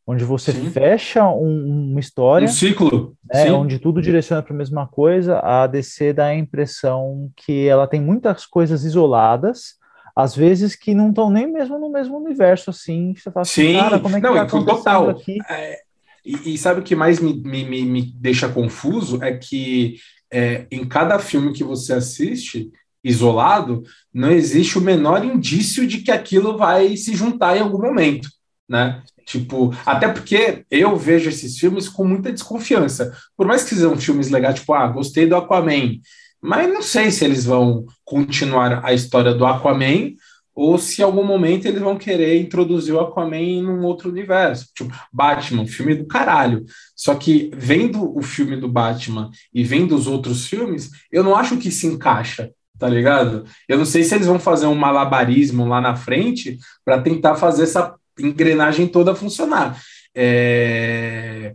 Onde você Sim. fecha um, uma história. Um ciclo. Né, onde tudo direciona para a mesma coisa. A DC dá a impressão que ela tem muitas coisas isoladas, às vezes que não estão nem mesmo no mesmo universo, assim. Você fala assim, Sim. cara, como é que não, tá total. aqui? É, e, e, sabe o que mais me, me, me deixa confuso? É que é, em cada filme que você assiste, isolado, não existe o menor indício de que aquilo vai se juntar em algum momento, né? Tipo, até porque eu vejo esses filmes com muita desconfiança. Por mais que sejam filmes legais, tipo, ah, gostei do Aquaman, mas não sei se eles vão continuar a história do Aquaman ou se em algum momento eles vão querer introduzir o Aquaman em um outro universo. Tipo, Batman, filme do caralho. Só que vendo o filme do Batman e vendo os outros filmes, eu não acho que se encaixa tá ligado? Eu não sei se eles vão fazer um malabarismo lá na frente para tentar fazer essa engrenagem toda funcionar. É...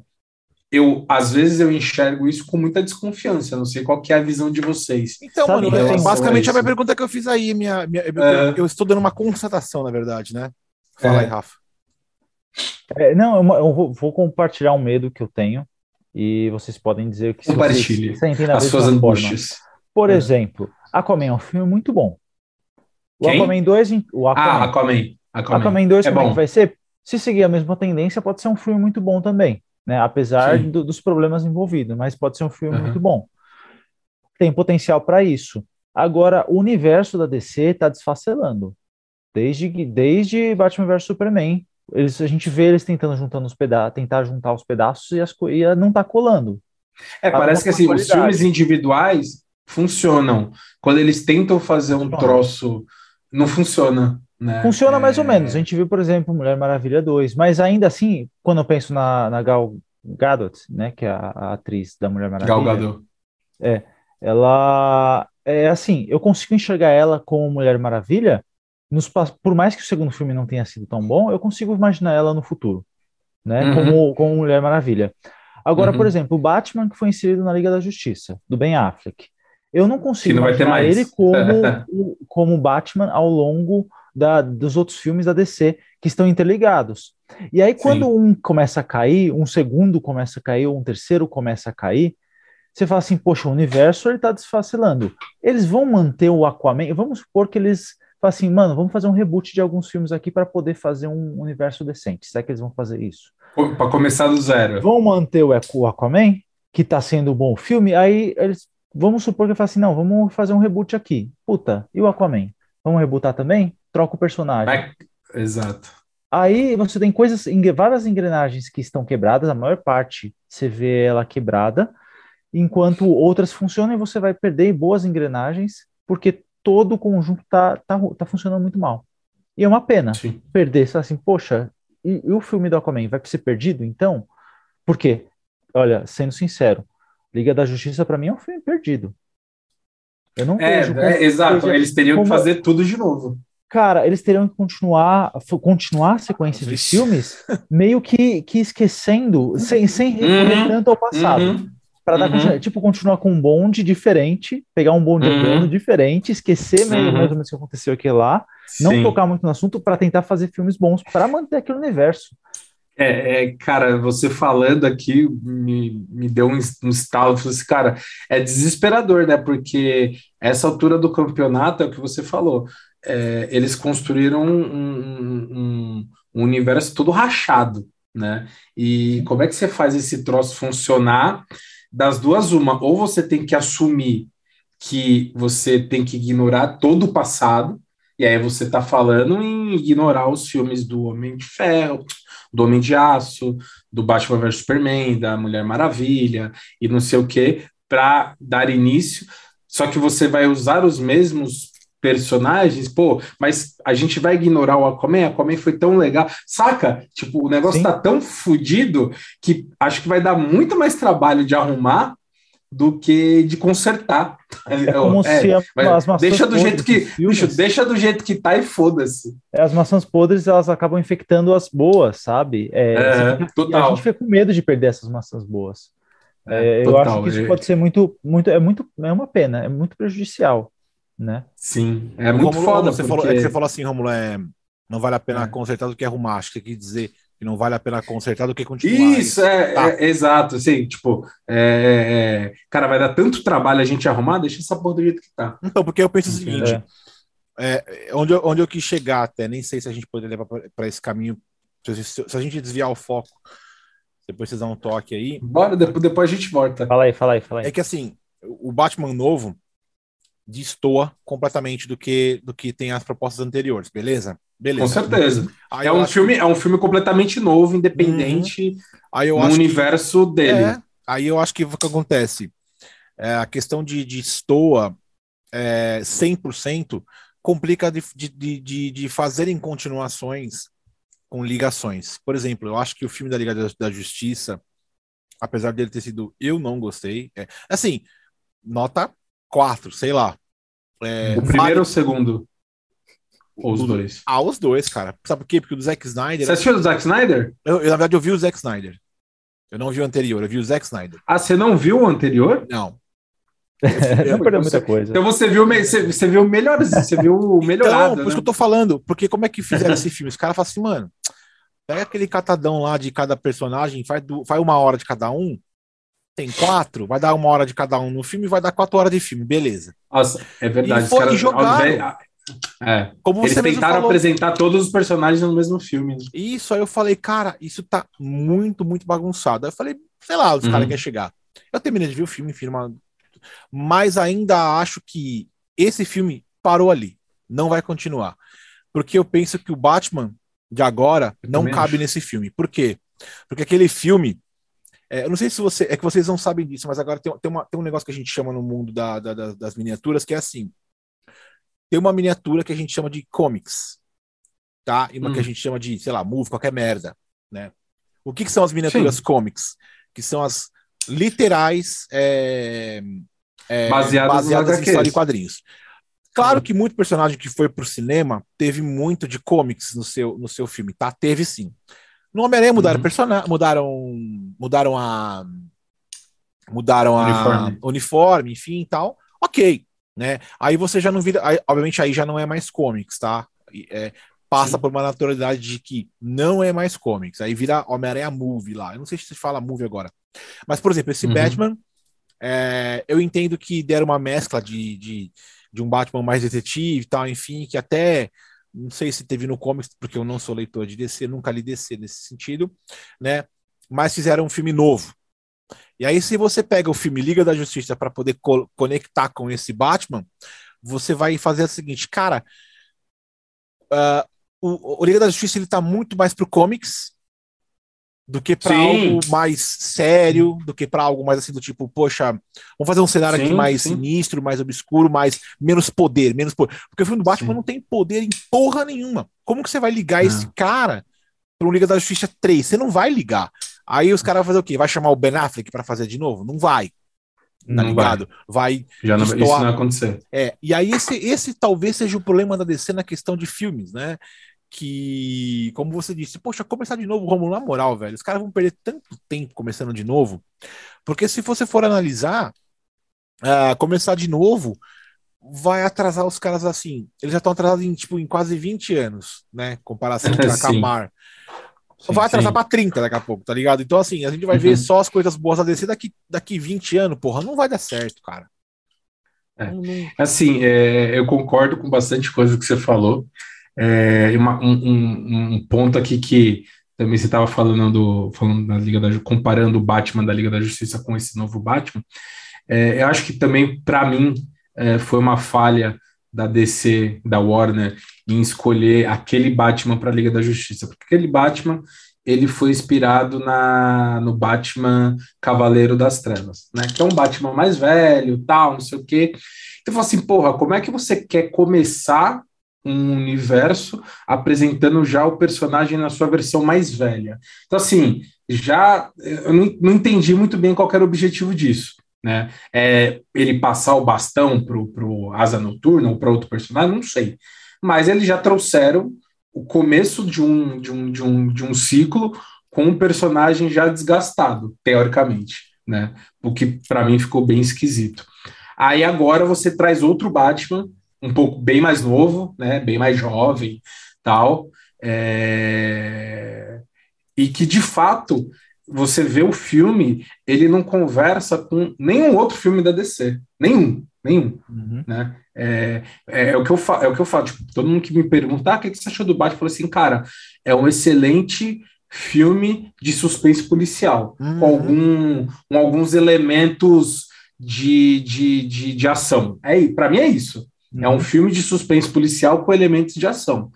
Eu, às vezes, eu enxergo isso com muita desconfiança. Não sei qual que é a visão de vocês. Então, mano, é, basicamente a minha pergunta que eu fiz aí, minha, minha é... eu estou dando uma constatação, na verdade, né? Fala aí, é. Rafa. É, não, eu, eu vou, vou, compartilhar um medo que eu tenho e vocês podem dizer o que Compartilhe vocês sentem as suas angústias. Por é. exemplo, Aquaman é um filme muito bom. O Quem? Aquaman 2, o Aquaman. Ah, Aquaman. Aquaman. Aquaman 2, É como é bom. que vai ser? Se seguir a mesma tendência, pode ser um filme muito bom também, né? Apesar do- dos problemas envolvidos, mas pode ser um filme Aham. muito bom. Tem potencial para isso. Agora, o universo da DC está desfacelando. Desde, que- desde Batman vs Superman, eles, a gente vê eles tentando juntando os peda tentar juntar os pedaços e, as, e não tá colando. É, parece que assim, os filmes individuais funcionam. Quando eles tentam fazer um troço, não funciona. Né? Funciona mais ou É, menos. A gente viu, por exemplo, Mulher Maravilha 2, mas ainda assim, quando eu penso na, na Gal Gadot, né, que é a, a atriz da Mulher Maravilha, Gal Gadot. ela é assim, eu consigo enxergar ela como Mulher Maravilha, nos, por mais que o segundo filme não tenha sido tão bom, eu consigo imaginar ela no futuro, né, Uhum. como, como Mulher Maravilha. Agora, Uhum. por exemplo, o Batman que foi inserido na Liga da Justiça, do Ben Affleck, eu não consigo não vai ter imaginar mais. ele como, como Batman ao longo da, dos outros filmes da DC, que estão interligados. E aí, quando um começa a cair, um segundo começa a cair, ou um terceiro começa a cair, você fala assim, poxa, o universo ele tá desfacelando. Eles vão manter o Aquaman, vamos supor que eles falam assim, mano, vamos fazer um reboot de alguns filmes aqui para poder fazer um universo decente. Será que eles vão fazer isso? Para começar do zero. Vão manter o Aqu- o Aquaman, que tá sendo um bom filme, aí eles, vamos supor que ele fala assim, não, vamos fazer um reboot aqui. Puta, e o Aquaman? Vamos rebootar também? Troca o personagem. Exato. Aí você tem coisas, várias engrenagens que estão quebradas, a maior parte você vê ela quebrada, enquanto outras funcionam e você vai perder boas engrenagens, porque todo o conjunto tá, tá, tá funcionando muito mal. E é uma pena Sim. perder, você fala assim, poxa, e, e o filme do Aquaman vai ser perdido então? Por quê? Olha, sendo sincero, Liga da Justiça para mim é um filme perdido. Eu não É, vejo é, exato. Eles teriam que como- fazer tudo de novo. Cara, eles teriam que continuar, continuar a sequência de filmes, meio que, que esquecendo, sem, sem recorrer Uhum, tanto ao passado. Uhum. Para dar uhum. tipo, continuar com um bonde diferente, pegar um bonde Uhum. diferente, esquecer meio, Uhum. mais ou menos o que aconteceu aqui lá, não Sim. tocar muito no assunto para tentar fazer filmes bons, para manter aquele universo. É, é, cara, você falando aqui me, me deu um, um estalo. Eu falei assim, cara, é desesperador, né? Porque essa altura do campeonato é o que você falou. É, eles construíram um, um- um- universo todo rachado, né? E como é que você faz esse troço funcionar? Das duas, uma, ou você tem que assumir que você tem que ignorar todo o passado, e aí você tá falando em ignorar os filmes do Homem de Ferro, do Homem de Aço, do Batman vs Superman, da Mulher Maravilha e não sei o que, para dar início. Só que você vai usar os mesmos personagens, pô, mas a gente vai ignorar o Aquaman, Aquaman foi tão legal, saca? Tipo, o negócio Sim. tá tão fodido que acho que vai dar muito mais trabalho de arrumar do que de consertar. É como É, se mas as maçãs deixa do jeito que, bicho, deixa do jeito que tá e foda-se. as maçãs podres elas acabam infectando as boas, sabe? É, É, fica- total. A gente fica com medo de perder essas maçãs boas. É, É, eu total, acho que isso é. pode ser muito, muito, é muito, é uma pena, é muito prejudicial, né? Sim, é muito Rômulo, foda. Você, porque... falou, é que você falou assim, Romulo, é, não vale a pena É. consertar do que arrumar. Acho que tem que dizer que não vale a pena consertar do que continuar. Isso, é, Tá. é, exato, assim, tipo, é, é, cara, vai dar tanto trabalho a gente arrumar, deixa essa porra do jeito que tá. Então, porque eu penso o seguinte, É. é, onde, eu, onde eu quis chegar até, nem sei se a gente poderia levar para esse caminho, se, se- se a gente desviar o foco, depois vocês dão um toque aí, Bora, depois, depois a gente volta. Fala aí, fala aí, fala aí. é que assim, o Batman novo destoa completamente do que, do que tem as propostas anteriores, beleza? Beleza. Com certeza. Aí É um, filme, é um filme completamente novo, independente, Aí eu no acho que- universo dele. É, aí eu acho que o que acontece? É, a questão de, de estoa é, 100% complica de, de, de- de, de fazerem continuações com ligações. Por exemplo, eu acho que o filme da Liga da, da Justiça, apesar dele ter sido. Eu não gostei. É, assim, nota 4, sei lá. É, O primeiro ou o segundo? Ou os Tudo. dois? Ah, os dois, cara. Sabe por quê? Porque o do Zack Snyder. Você assistiu o Zack Snyder? Eu, eu, na verdade, eu vi o Zack Snyder. Eu não vi o anterior, eu vi o Zack Snyder. Ah, você não viu o anterior? Não. não perdeu você- muita coisa. Então você viu, você, você viu melhor, você viu o melhorado, Então, por isso né? que eu tô falando. Porque como é que fizeram esse filme? Os caras falam assim, mano, pega aquele catadão lá de cada personagem, faz, faz uma hora de cada um, tem quatro, vai dar uma hora de cada um no filme, vai dar quatro horas de filme, beleza. Nossa, é verdade. E foi- e jogaram. invés- É. Como Eles tentaram falou, apresentar todos os personagens no mesmo filme. Né? Isso, aí eu falei, cara, isso tá muito, muito bagunçado. Aí eu falei, sei lá, os uhum. caras querem chegar. Eu terminei de ver o filme, enfim, uma... mas ainda acho que esse filme parou ali. Não vai continuar. Porque eu penso que o Batman de agora não cabe acho. nesse filme. Por quê? Porque aquele filme. É, eu não sei se você. É que vocês não sabem disso, mas agora tem, tem, uma, tem um negócio que a gente chama no mundo da, da, das miniaturas que é assim tem uma miniatura que a gente chama de comics, tá? E uma hum. que a hum. gente chama de, sei lá, move, qualquer merda, né? O que, que são as miniaturas Sim. comics? Que são as literais é, é, baseadas, baseadas em história de quadrinhos. Claro que muito personagem que foi pro cinema teve muito de comics no seu, no seu filme, tá? Teve sim. No Homem-Aranha mudaram uhum. personagem, mudaram, mudaram a mudaram a uniforme. uniforme, enfim, e tal. OK né? Aí você já não vira, aí, obviamente aí já não é mais comics, tá? É, passa Sim. por uma naturalidade de que não é mais comics, aí vira Homem-Aranha Movie lá. Eu não sei se se fala movie agora. Mas, por exemplo, esse uhum. Batman, é, eu entendo que deram uma mescla de, de, de um Batman mais detetive e tal, enfim, que até não sei se teve no comics, porque eu não sou leitor de DC, nunca li DC nesse sentido, né? Mas fizeram um filme novo, e aí, se você pega o filme Liga da Justiça para poder co conectar com esse Batman, você vai fazer o seguinte, cara. Uh, o, o, Liga da Justiça ele tá muito mais pro comics do que para algo mais sério, do que para algo mais assim do tipo, poxa, vamos fazer um cenário sim, aqui mais sim. sinistro, mais obscuro, mais menos poder, menos poder. Porque o filme do Batman sim. não tem poder em porra nenhuma. Como que você vai ligar esse cara para um Liga da Justiça 3? Você não vai ligar. Aí os caras vão fazer o quê? Vai chamar o Ben Affleck para fazer de novo? Não vai. Tá não ligado? Vai. vai Já não, isso não vai acontecer. É, e aí esse, esse talvez seja o problema da DC na questão de filmes, né? Que, como você disse, poxa, começar de novo, Romulo, na moral, velho, os caras vão perder tanto tempo começando de novo, porque se você for analisar, uh, começar de novo vai atrasar os caras assim. Eles já estão atrasados em, tipo, em quase 20 anos, né? Comparação com a Camar. Sim, vai atrasar para 30 daqui a pouco, tá ligado? Então, assim, a gente vai uhum. ver só as coisas boas a descer daqui, daqui 20 anos, porra, não vai dar certo, cara. É. Assim, é, eu concordo com bastante coisa que você falou. É, uma, um, um, ponto aqui que também você estava falando do, falando da Liga da comparando o Batman da Liga da Justiça com esse novo Batman. É, eu acho que também, para mim, é, foi uma falha da DC, da Warner, em escolher aquele Batman para a Liga da Justiça, porque aquele Batman ele foi inspirado na, no Batman Cavaleiro das Trevas, né? Que é um Batman mais velho, tal, não sei o quê. Então, eu assim, porra, como é que você quer começar um universo apresentando já o personagem na sua versão mais velha? Então, assim, já eu não, não entendi muito bem qual era o objetivo disso né? É, ele passar o bastão para o Asa Noturna ou para outro personagem, não sei. Mas eles já trouxeram o começo de um, de um, de um, de um ciclo com um personagem já desgastado, teoricamente, né? O que para mim ficou bem esquisito. Aí agora você traz outro Batman, um pouco bem mais novo, né? Bem mais jovem, tal. É... E que de fato você vê o filme, ele não conversa com nenhum outro filme da DC. Nenhum, nenhum. Uhum. Né? É, é, é, o que eu falo, é o que eu falo. Tipo, todo mundo que me pergunta, ah, o que você achou do Batman? Eu falo assim, cara, é um excelente filme de suspense policial, uhum. com, algum, com alguns elementos de, de, de, de ação. É, para mim é isso. Uhum. É um uhum. filme de suspense policial com elementos de ação.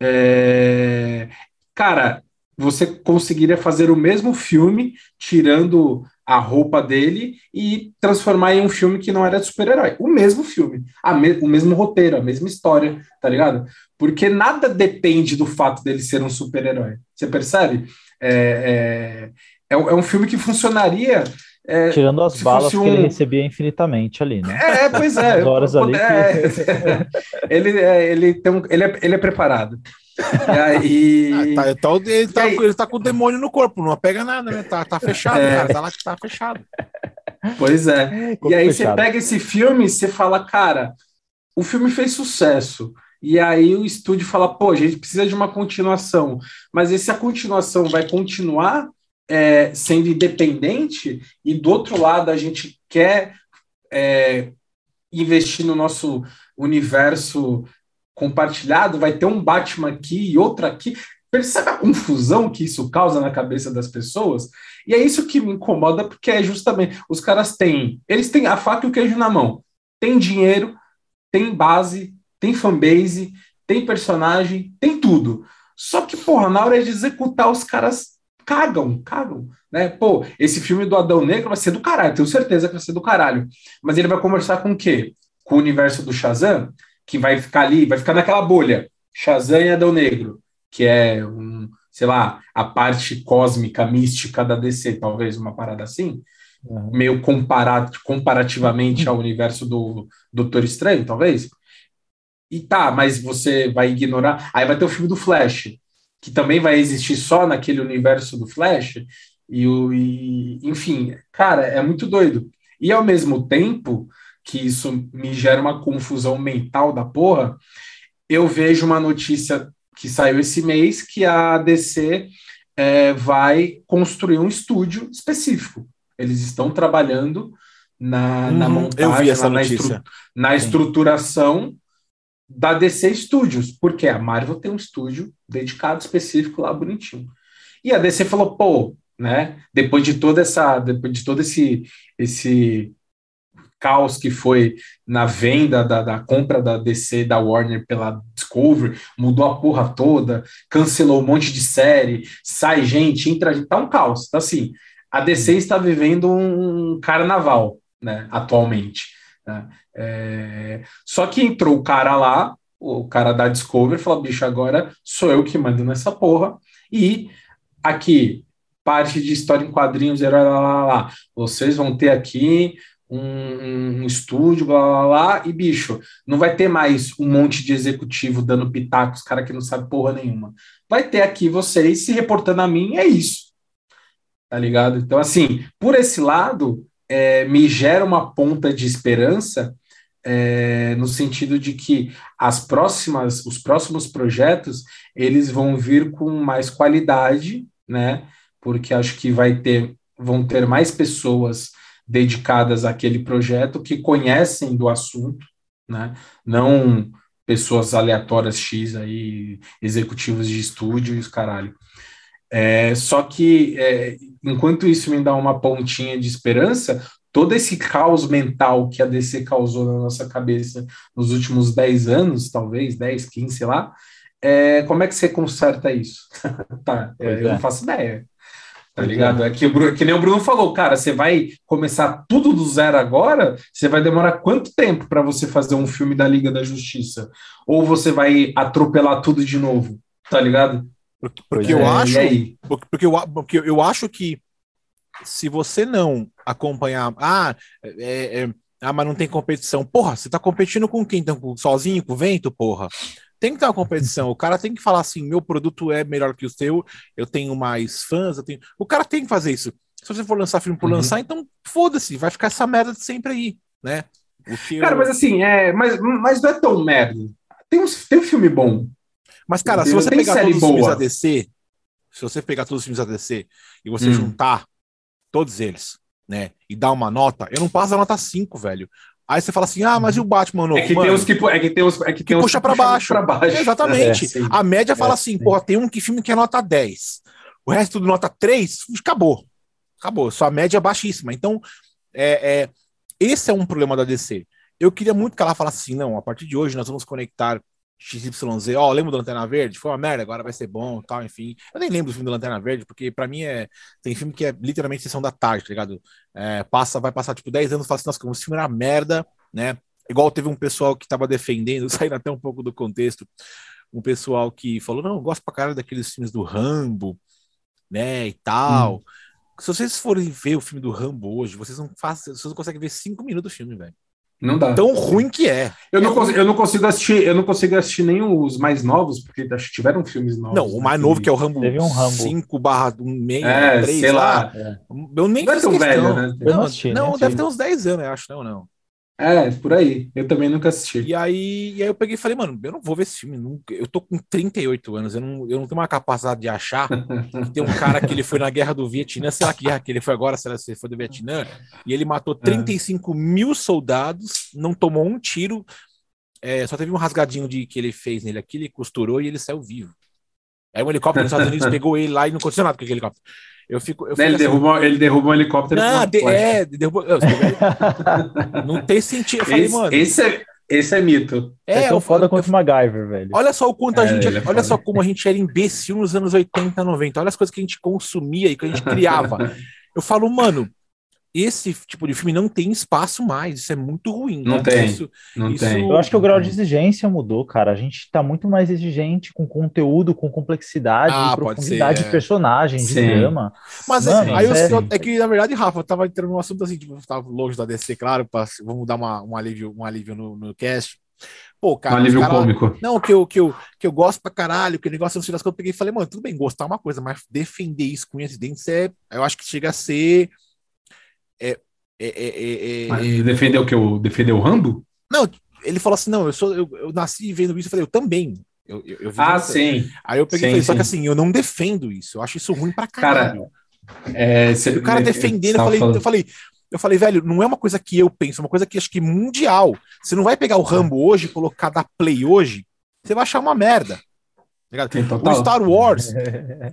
É, cara, você conseguiria fazer o mesmo filme, tirando a roupa dele e transformar em um filme que não era de super-herói. O mesmo filme, me o mesmo roteiro, a mesma história, tá ligado? Porque nada depende do fato dele ser um super-herói. Você percebe? É, é, é, é um filme que funcionaria é, Tirando as balas um... que ele recebia infinitamente ali, né? É, pois é. As horas ali. É, que... ele, é, ele, tem um, ele, é, ele é preparado. E aí. Ah, tá, então ele, tá, aí... ele tá com o demônio no corpo, não pega nada, né? Tá, tá fechado, é... cara. Tá lá que tá fechado. Pois é. e aí fechado. você pega esse filme e você fala, cara, o filme fez sucesso. E aí o estúdio fala, pô, a gente precisa de uma continuação. Mas e se a continuação vai continuar é, sendo independente, e do outro lado a gente quer é, investir no nosso universo compartilhado, vai ter um Batman aqui e outro aqui. Percebe a confusão que isso causa na cabeça das pessoas? E é isso que me incomoda, porque é justamente os caras têm, eles têm a faca e o queijo na mão. Tem dinheiro, tem base, tem fanbase, tem personagem, tem tudo. Só que, porra, na hora de executar, os caras cagam, cagam. Né? Pô, esse filme do Adão Negro vai ser do caralho, tenho certeza que vai ser do caralho. Mas ele vai conversar com o quê? Com o universo do Shazam, que vai ficar ali, vai ficar naquela bolha. Shazam e Adão Negro, que é um, sei lá, a parte cósmica, mística da DC, talvez uma parada assim, uhum. meio comparado, comparativamente ao universo do Doutor Estranho, talvez. E tá, mas você vai ignorar. Aí vai ter o filme do Flash, que também vai existir só naquele universo do Flash. E, o, e enfim, cara, é muito doido. E ao mesmo tempo que isso me gera uma confusão mental da porra, eu vejo uma notícia que saiu esse mês que a DC é, vai construir um estúdio específico. Eles estão trabalhando na, uhum, na montagem, na, estru na estruturação da DC Studios, porque a Marvel tem um estúdio dedicado específico lá bonitinho. E a DC falou, pô, né? Depois de toda essa, depois de todo esse esse caos que foi na venda da, da compra da DC da Warner pela Discovery, mudou a porra toda, cancelou um monte de série, sai gente, entra gente, tá um caos. Então, assim, a DC está vivendo um carnaval, né, atualmente. Né? É... Só que entrou o cara lá, o cara da Discovery, falou: bicho, agora sou eu que mando nessa porra, e aqui, parte de história em quadrinhos, lá, lá, lá, lá. vocês vão ter aqui um, um, estúdio, blá, blá, blá, e bicho, não vai ter mais um monte de executivo dando pitacos, cara que não sabe porra nenhuma. Vai ter aqui vocês se reportando a mim, é isso. Tá ligado? Então, assim, por esse lado, é, me gera uma ponta de esperança é, no sentido de que as próximas, os próximos projetos, eles vão vir com mais qualidade, né? Porque acho que vai ter, vão ter mais pessoas dedicadas àquele projeto que conhecem do assunto, né? Não pessoas aleatórias X aí, executivos de estúdio e os caralho. É, só que, é, enquanto isso me dá uma pontinha de esperança, todo esse caos mental que a DC causou na nossa cabeça nos últimos 10 anos, talvez, 10, 15, sei lá, é, como é que você conserta isso? tá, eu não é. faço ideia. Tá ligado? É que, que nem o Bruno falou, cara, você vai começar tudo do zero agora, você vai demorar quanto tempo para você fazer um filme da Liga da Justiça? Ou você vai atropelar tudo de novo? Tá ligado? Porque, porque eu é, acho. Porque eu, porque eu acho que se você não acompanhar. Ah, é, é, ah, mas não tem competição. Porra, você tá competindo com quem? Então, sozinho, com o vento, porra? tem que ter uma competição. O cara tem que falar assim: meu produto é melhor que o seu, eu tenho mais fãs, eu tenho. O cara tem que fazer isso. Se você for lançar filme por uhum. lançar, então foda-se, vai ficar essa merda de sempre aí, né? Cara, eu... mas assim, é, mas, mas não é tão merda. Tem um, tem um filme bom. Mas, cara, se você pegar todos os filmes da DC, se você pegar todos os filmes da DC e você hum. juntar todos eles, né, e dar uma nota, eu não passo a nota 5, velho. Aí você fala assim: ah, mas e o Batman novo? É que Mano, tem uns que, é que, tem uns, é que, que puxa para baixo. baixo. exatamente. É, a média é, fala assim: sim. porra, tem um que filme que é nota 10. O resto do nota 3, acabou. Acabou. Sua média é baixíssima. Então, é, é, esse é um problema da DC. Eu queria muito que ela falasse assim: não, a partir de hoje nós vamos conectar XYZ, ó, oh, lembra do Lanterna Verde? Foi uma merda, agora vai ser bom, tal, enfim. Eu nem lembro do filme do Lanterna Verde, porque para mim é. Tem filme que é literalmente sessão da tarde, tá ligado? É, passa, vai passar tipo 10 anos e fala assim, nossa, como esse filme era merda, né? Igual teve um pessoal que tava defendendo, saindo até um pouco do contexto, um pessoal que falou, não, eu gosto pra caralho daqueles filmes do Rambo, né, e tal. Hum. Se vocês forem ver o filme do Rambo hoje, vocês não fazem, vocês não conseguem ver cinco minutos do filme, velho. Não dá. Tão ruim que é. Eu não, é consigo, eu não consigo assistir, eu não consigo assistir nem os mais novos, porque acho que tiveram filmes novos. Não, o mais novo que é o Rambo, Teve um Rambo. 5 barra 1, é, 3, sei lá. É. Eu nem não é tão velho, né? Não, não, assisti, não né? deve ter uns 10 anos, eu acho, não, não. É, por aí. Eu também nunca assisti. E aí, e aí eu peguei e falei, mano, eu não vou ver esse filme. Nunca. Eu tô com 38 anos, eu não, eu não tenho uma capacidade de achar que tem um cara que ele foi na guerra do Vietnã, sei lá que guerra que ele foi agora, se ele foi do Vietnã, e ele matou 35 é. mil soldados, não tomou um tiro. é, só teve um rasgadinho de que ele fez nele aqui, ele costurou e ele saiu vivo. Aí um helicóptero nos Estados Unidos pegou ele lá e não aconteceu nada com aquele helicóptero. Eu fico, eu Né, ele, assim, derrubou, ele derrubou um helicóptero. não, de, é, derrubou, eu- não tem sentido. Eu falei, esse, mano, esse, é, esse é mito. É, é, tão eu, foda eu- quanto o MacGyver, velho. Olha só o quanto a É, gente. ele é olha foda. só como a gente era imbecil nos anos 80, 90. Olha as coisas que a gente consumia e que a gente criava. Eu falo, mano, esse tipo de filme não tem espaço mais. Isso é muito ruim. Não né? tem. Isso, Não Isso- tem. Eu acho que o grau de Não exigência mudou, cara. A gente tá muito mais exigente com conteúdo, com complexidade, Ah, profundidade ser, é. de personagem, de drama. Mas Mano, é, aí eu, é- eu- é que, na verdade, Rafa, eu tava entrando num assunto assim, tipo, eu tava longe da DC, claro, pra, vamos dar uma, um alívio, um alívio no, no cast. Pô, Um cara, alívio os cara- cômico. Não, que eu, que, eu, que eu gosto pra caralho, que o negócio no final das contas, eu peguei e falei, mano, tudo bem, gostar é uma coisa, mas defender isso com unhas e dentes é. Eu acho que chega a ser. É, é, é, é- é- Mas defendeu o que? Defendeu o Rambo? Não, ele falou assim: não, eu sou, eu, eu nasci vendo isso, eu falei, eu também. Eu, eu, eu Ah, sim. Aí eu peguei e Sim, falei, só que sim. assim, eu não defendo isso, eu acho isso ruim pra Cara, caralho. É, cê- o cara eu- defendendo, eu falei, falando- eu falei, eu falei, velho, não é uma coisa que eu penso, é uma coisa que acho que mundial. Você não vai pegar o Rambo hoje e colocar da Play hoje, você vai achar uma merda. tá O. Star Wars,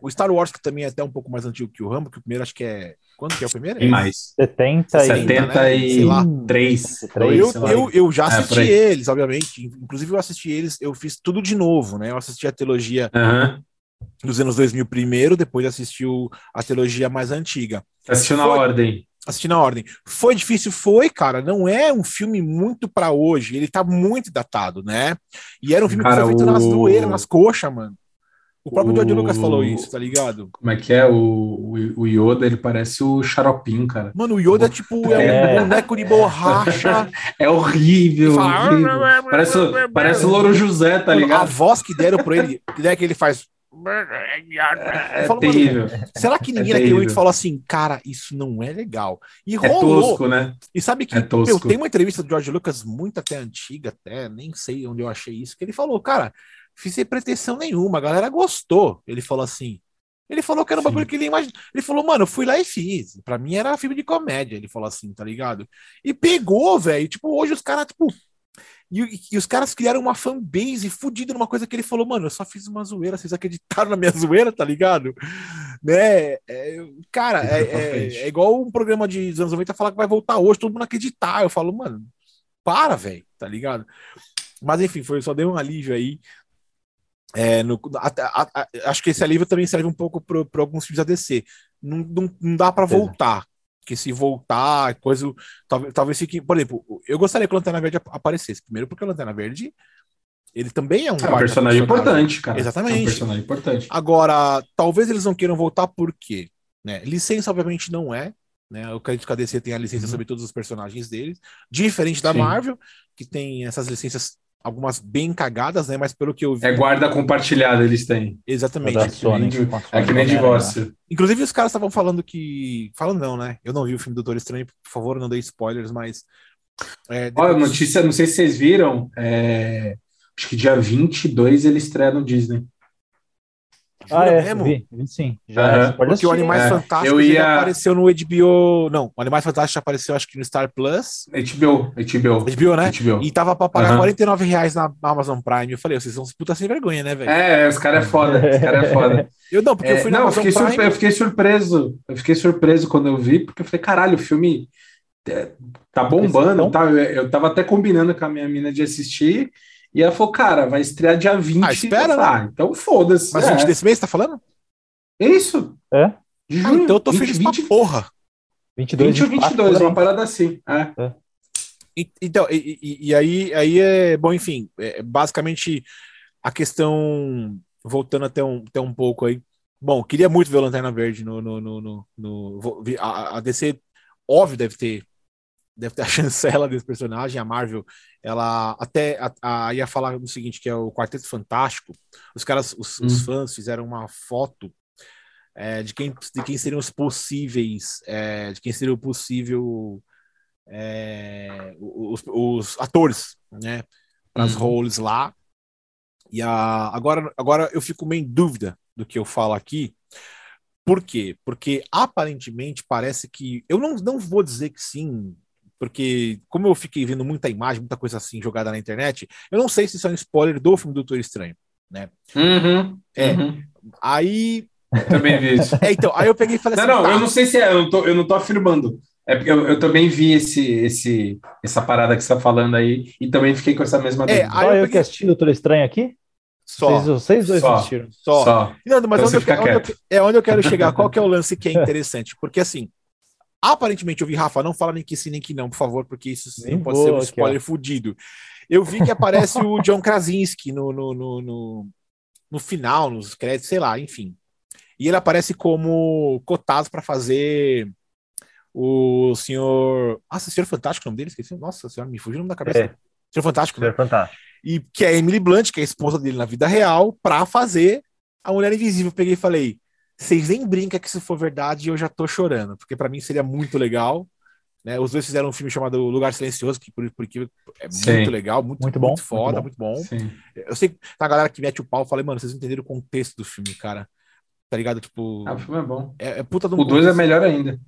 o Star Wars, que também é até um pouco mais antigo que o Rambo, que o primeiro acho que é. Quando que é o primeiro? Tem mais. 70 e... 73. Sei lá. Três, Eu, sei lá. eu, eu já É, assisti aí. eles, obviamente. Inclusive, eu assisti eles, eu fiz tudo de novo, né? Eu assisti a trilogia dos anos 2000 primeiro, depois assisti o- a trilogia mais antiga. Assistiu na Foi- ordem. Assisti na ordem. Foi difícil? Foi, cara. Não é um filme muito pra hoje. Ele tá muito datado, né? E era um filme Cara, que foi feito nas o- zoeiras, nas coxas, mano. O próprio O- George Lucas falou isso, tá ligado? Como é que é? O, o, Yoda, ele parece o Xaropinho, cara. Mano, o Yoda, tipo, é, É. um boneco de borracha. É horrível, Fala- horrível. Parece, o- parece o Louro José, tá Mano, a ligado? voz que deram pra ele, que é que ele faz. É, Eu falo, mano, terrível. Será que ninguém É naquele momento falou assim, cara, isso não é legal? E É rolou. tosco, né? E sabe que É tosco. meu, tem uma entrevista do George Lucas muito até antiga, até, nem sei onde eu achei isso, que ele falou, cara, fiz sem pretensão nenhuma, a galera gostou. Ele falou assim. Ele falou que era um Sim. bagulho que ele imagina. Ele falou, mano, eu fui lá e fiz. Pra mim era filme de comédia. Ele falou assim, tá ligado? E pegou, velho. Tipo, hoje os caras, tipo. E, e os caras criaram uma fanbase fodida numa coisa que ele falou, mano, eu só fiz uma zoeira, vocês acreditaram na minha zoeira, tá ligado? Né? É, cara, é, é- é igual um programa de dos anos 90 falar que vai voltar hoje, todo mundo acreditar. Eu falo, mano, para, velho, tá ligado? Mas enfim, foi, só deu um alívio aí. É, no- a- a- a- acho que esse alívio também serve um pouco para alguns filmes da DC. Não, não, não dá para voltar. Porque se voltar, coisa. Talvez, talvez fique. Por exemplo, eu gostaria que o Lanterna Verde ap- aparecesse. Primeiro, porque o Lanterna Verde ele também é um, É um personagem importante, cara. Exatamente. É um personagem importante. Agora, talvez eles não queiram voltar por quê? Né? Licença, obviamente, não é. Né? Eu acredito que a DC tem a licença Uhum. sobre todos os personagens deles. Diferente da Sim. Marvel, que tem essas licenças, algumas bem cagadas, né? Mas pelo que eu vi. É guarda compartilhada, eles têm. Exatamente. que Sony. a É que nem Homem-Aranha. divórcio. Inclusive, os caras estavam falando que. Falando não, né? Eu não vi o filme Doutor Estranho, por favor, não dei spoilers, mas. É, Olha, depois- notícia, não sei se vocês viram. é, Acho que dia 22 ele estreia no Disney. Ah, Jura é, mesmo? vi, vi sim. Já pode Porque o assistir. Animais É, Fantásticos eu ia- apareceu no HBO. Não, o Animais Fantásticos apareceu, acho que no Star Plus. HBO, HBO. HBO, né? HBO. E tava pra pagar Aham. 49 reais na Amazon Prime. Eu falei, vocês são uns puta sem vergonha, né, velho? É, os caras é foda. Os caras é foda. Eu não, porque eu É, fui na não, eu Amazon fiquei, Prime. eu fiquei surpreso. Eu fiquei surpreso quando eu vi, porque eu falei, caralho, o filme é, tá bombando. Então- Tá? Eu, eu tava até combinando com a minha mina de assistir. E ela falou, cara, vai estrear dia 20. Ah, espera, falei, ah, então foda-se. Mas é. 20 desse mês, tá falando? É isso. É? De Ah, junho. então eu tô 20, feliz 20, pra porra. 22, 20 ou 24, 22, por aí. uma parada assim. É. E- Então, e, e- e aí, aí é bom, enfim, é basicamente a questão, voltando até um, até um pouco aí. Bom, queria muito ver o Lanterna Verde no. no, no, no- no- a, a DC, óbvio, deve ter, deve ter a chancela desse personagem. A Marvel, ela até a, a- ia falar o seguinte: que é o Quarteto Fantástico. Os caras, os, os Hum. fãs fizeram uma foto. é, de, quem, de quem seriam os possíveis, é, de quem seria o possível é, os, os atores, né, para as Uhum. roles lá. E a, agora, agora eu fico meio em dúvida do que eu falo aqui. Por quê? Porque aparentemente parece que. Eu não, não vou dizer que sim, porque como eu fiquei vendo muita imagem, muita coisa assim jogada na internet, eu não sei se isso é um spoiler do filme do Doutor Estranho, né? Uhum, É. uhum. Aí, Também vi isso. é, então, aí eu peguei e falei Não, assim, não, tá, eu não sei se é, eu não tô, eu não tô afirmando. É porque eu, eu também vi esse, esse, essa parada que você tá falando aí e também fiquei com essa mesma É, dúvida. Aí Só eu eu peguei- que assisti Doutor Estranho aqui? só, Vocês, vocês dois Só. assistiram. só. Só. Não, mas Então onde você eu- fica onde eu- quieto. é onde eu quero chegar. Qual que é o lance que é interessante? Porque assim, aparentemente eu vi, Rafa, não fala nem que sim nem que não, por favor, porque isso Nem pode ser um aqui, spoiler fudido. Eu vi que aparece o John Krasinski no, no, no, no, no final, nos créditos, sei lá, enfim. E ele aparece como cotado para fazer o senhor. Ah, senhor Fantástico, o nome dele? Esqueci. Nossa senhora, me fugiu o nome da cabeça. É. Senhor Fantástico, né? É fantástico. e que é a Emily Blunt, que é a esposa dele na vida real, pra fazer a Mulher Invisível. Eu peguei e falei, vocês nem brincam que se for verdade eu já tô chorando, porque pra mim seria muito legal. Né? Os dois fizeram um filme chamado Lugar Silencioso, que por, porque é Sim. muito legal, muito, Muito bom, muito foda, muito muito bom. Sim. Eu sei que tem a galera que mete o pau, eu falei, mano, vocês não entenderam o contexto do filme, cara. Tá ligado? Tipo, Ah, o filme é bom. é, é puta do O 2 é melhor ainda.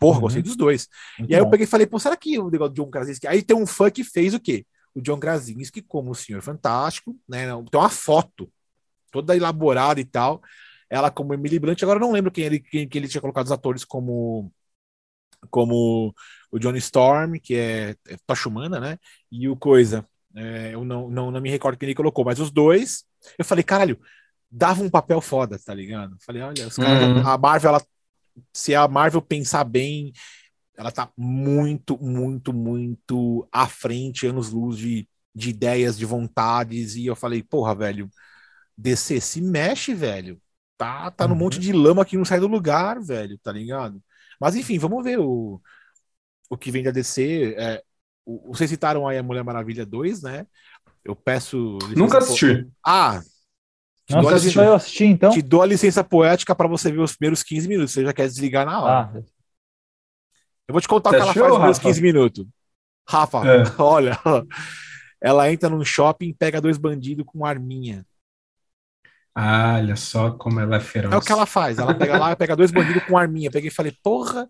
Porra, Uhum. gostei dos dois. Muito E aí eu bom. peguei e falei, pô, será que o negócio do John Krasinski... Aí tem um fã que fez o quê? O John Krasinski como o Senhor Fantástico, né? Tem uma foto toda elaborada e tal. Ela como Emily Blunt. Agora não lembro quem ele, quem, que ele tinha colocado os atores como como o Johnny Storm, que é, é Tocha Humana, né? E o Coisa. É, eu não, não, não me recordo quem ele colocou, mas os dois, eu falei, caralho, dava um papel foda, tá ligado? Falei, olha, os caras, Uhum. a Marvel, ela, se a Marvel pensar bem, ela tá muito, muito, muito à frente, anos-luz de, de ideias, de vontades, e eu falei, porra, velho, DC se mexe, velho. Tá, tá no Uhum. monte de lama que não sai do lugar, velho, tá ligado? Mas enfim, vamos ver o, o que vem da DC. É, o- vocês citaram aí a Mulher Maravilha 2, né? Eu peço. Nunca po- assisti. Ah! Te Nossa, licença, eu assisti então? te dou a licença poética pra você ver os primeiros 15 minutos. Você já quer desligar na hora. Ah, Eu vou te contar Você o que ela achou, faz nos primeiros Rafa? 15 minutos. Rafa, É. olha. Ela entra num shopping pega dois bandidos com arminha. Ah, olha só como ela é feroz. É o que ela faz. Ela pega lá, pega dois bandidos com arminha. Peguei e falei, porra,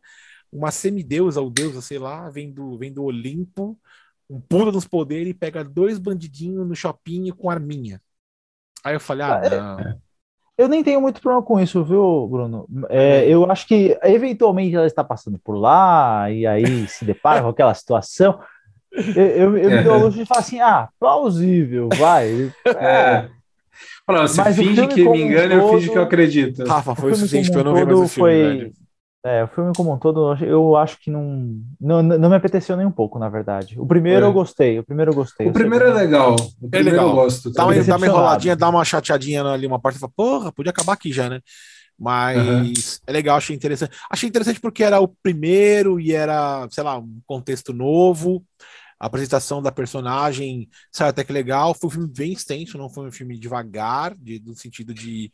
uma semideusa ou deusa, sei lá, vem do, vem do Olimpo, um puta dos poderes e pega dois bandidinhos no shopping com arminha. Aí eu falei, ah, Ah, é- não. Eu nem tenho muito problema com isso, viu, Bruno? É, eu acho que eventualmente ela está passando por lá e aí se depara com aquela situação. Eu, eu, eu me dou a luxo de falar assim: ah, plausível, vai. É. Olha, você Mas finge que me um engana, eu todo- finge que eu acredito. Rafa, foi o suficiente como pra eu um não ver mais todo o filme, foi-. É, o filme como um todo, eu acho que não, não, não me apeteceu nem um pouco, na verdade. O primeiro É. eu gostei, o primeiro eu gostei. O primeiro é legal. O primeiro legal. eu gosto. Dá uma, dá uma enroladinha, dá uma chateadinha ali, uma parte e fala, porra, podia acabar aqui já, né? Mas Uhum. é legal, achei interessante. Achei interessante porque era o primeiro e era, sei lá, um contexto novo. A apresentação da personagem saiu até que legal. Foi um filme bem extenso, não foi um filme devagar, de, no sentido de,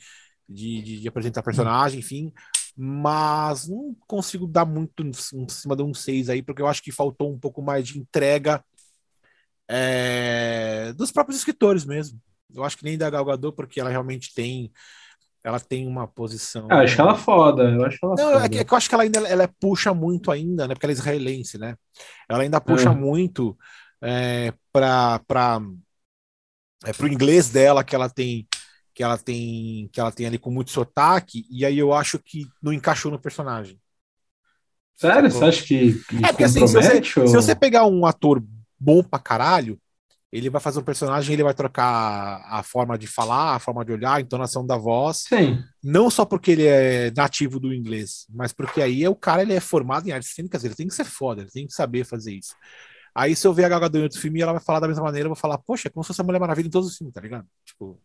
de, de- apresentar personagem, enfim. Mas não consigo dar muito em cima de um 6 aí, porque eu acho que faltou um pouco mais de entrega é, dos próprios escritores mesmo. Eu acho que nem da Gal Gadot, porque ela realmente tem ela tem uma posição. Ah, acho ela foda. Eu acho ela Não, foda. é que, é que eu acho que ela ainda ela puxa muito ainda, né? Porque ela é israelense, né? Ela ainda puxa É. muito é, para é, pro inglês dela que ela tem que ela tem que ela tem ali com muito sotaque e aí eu acho que não encaixou no personagem. Sério? Você acha que, que É porque assim, se você, ou- se você pegar um ator bom pra caralho, ele vai fazer um personagem, ele vai trocar a forma de falar, a forma de olhar, a entonação da voz, Sim. não só porque ele é nativo do inglês, mas porque aí é o cara ele é formado em artes cênicas, ele tem que ser foda, ele tem que saber fazer isso. Aí se eu ver a Gal Gadot em outro filme e ela vai falar da mesma maneira, eu vou falar, poxa, é como se fosse a Mulher Maravilha em todos os filmes, tá ligado? Tipo,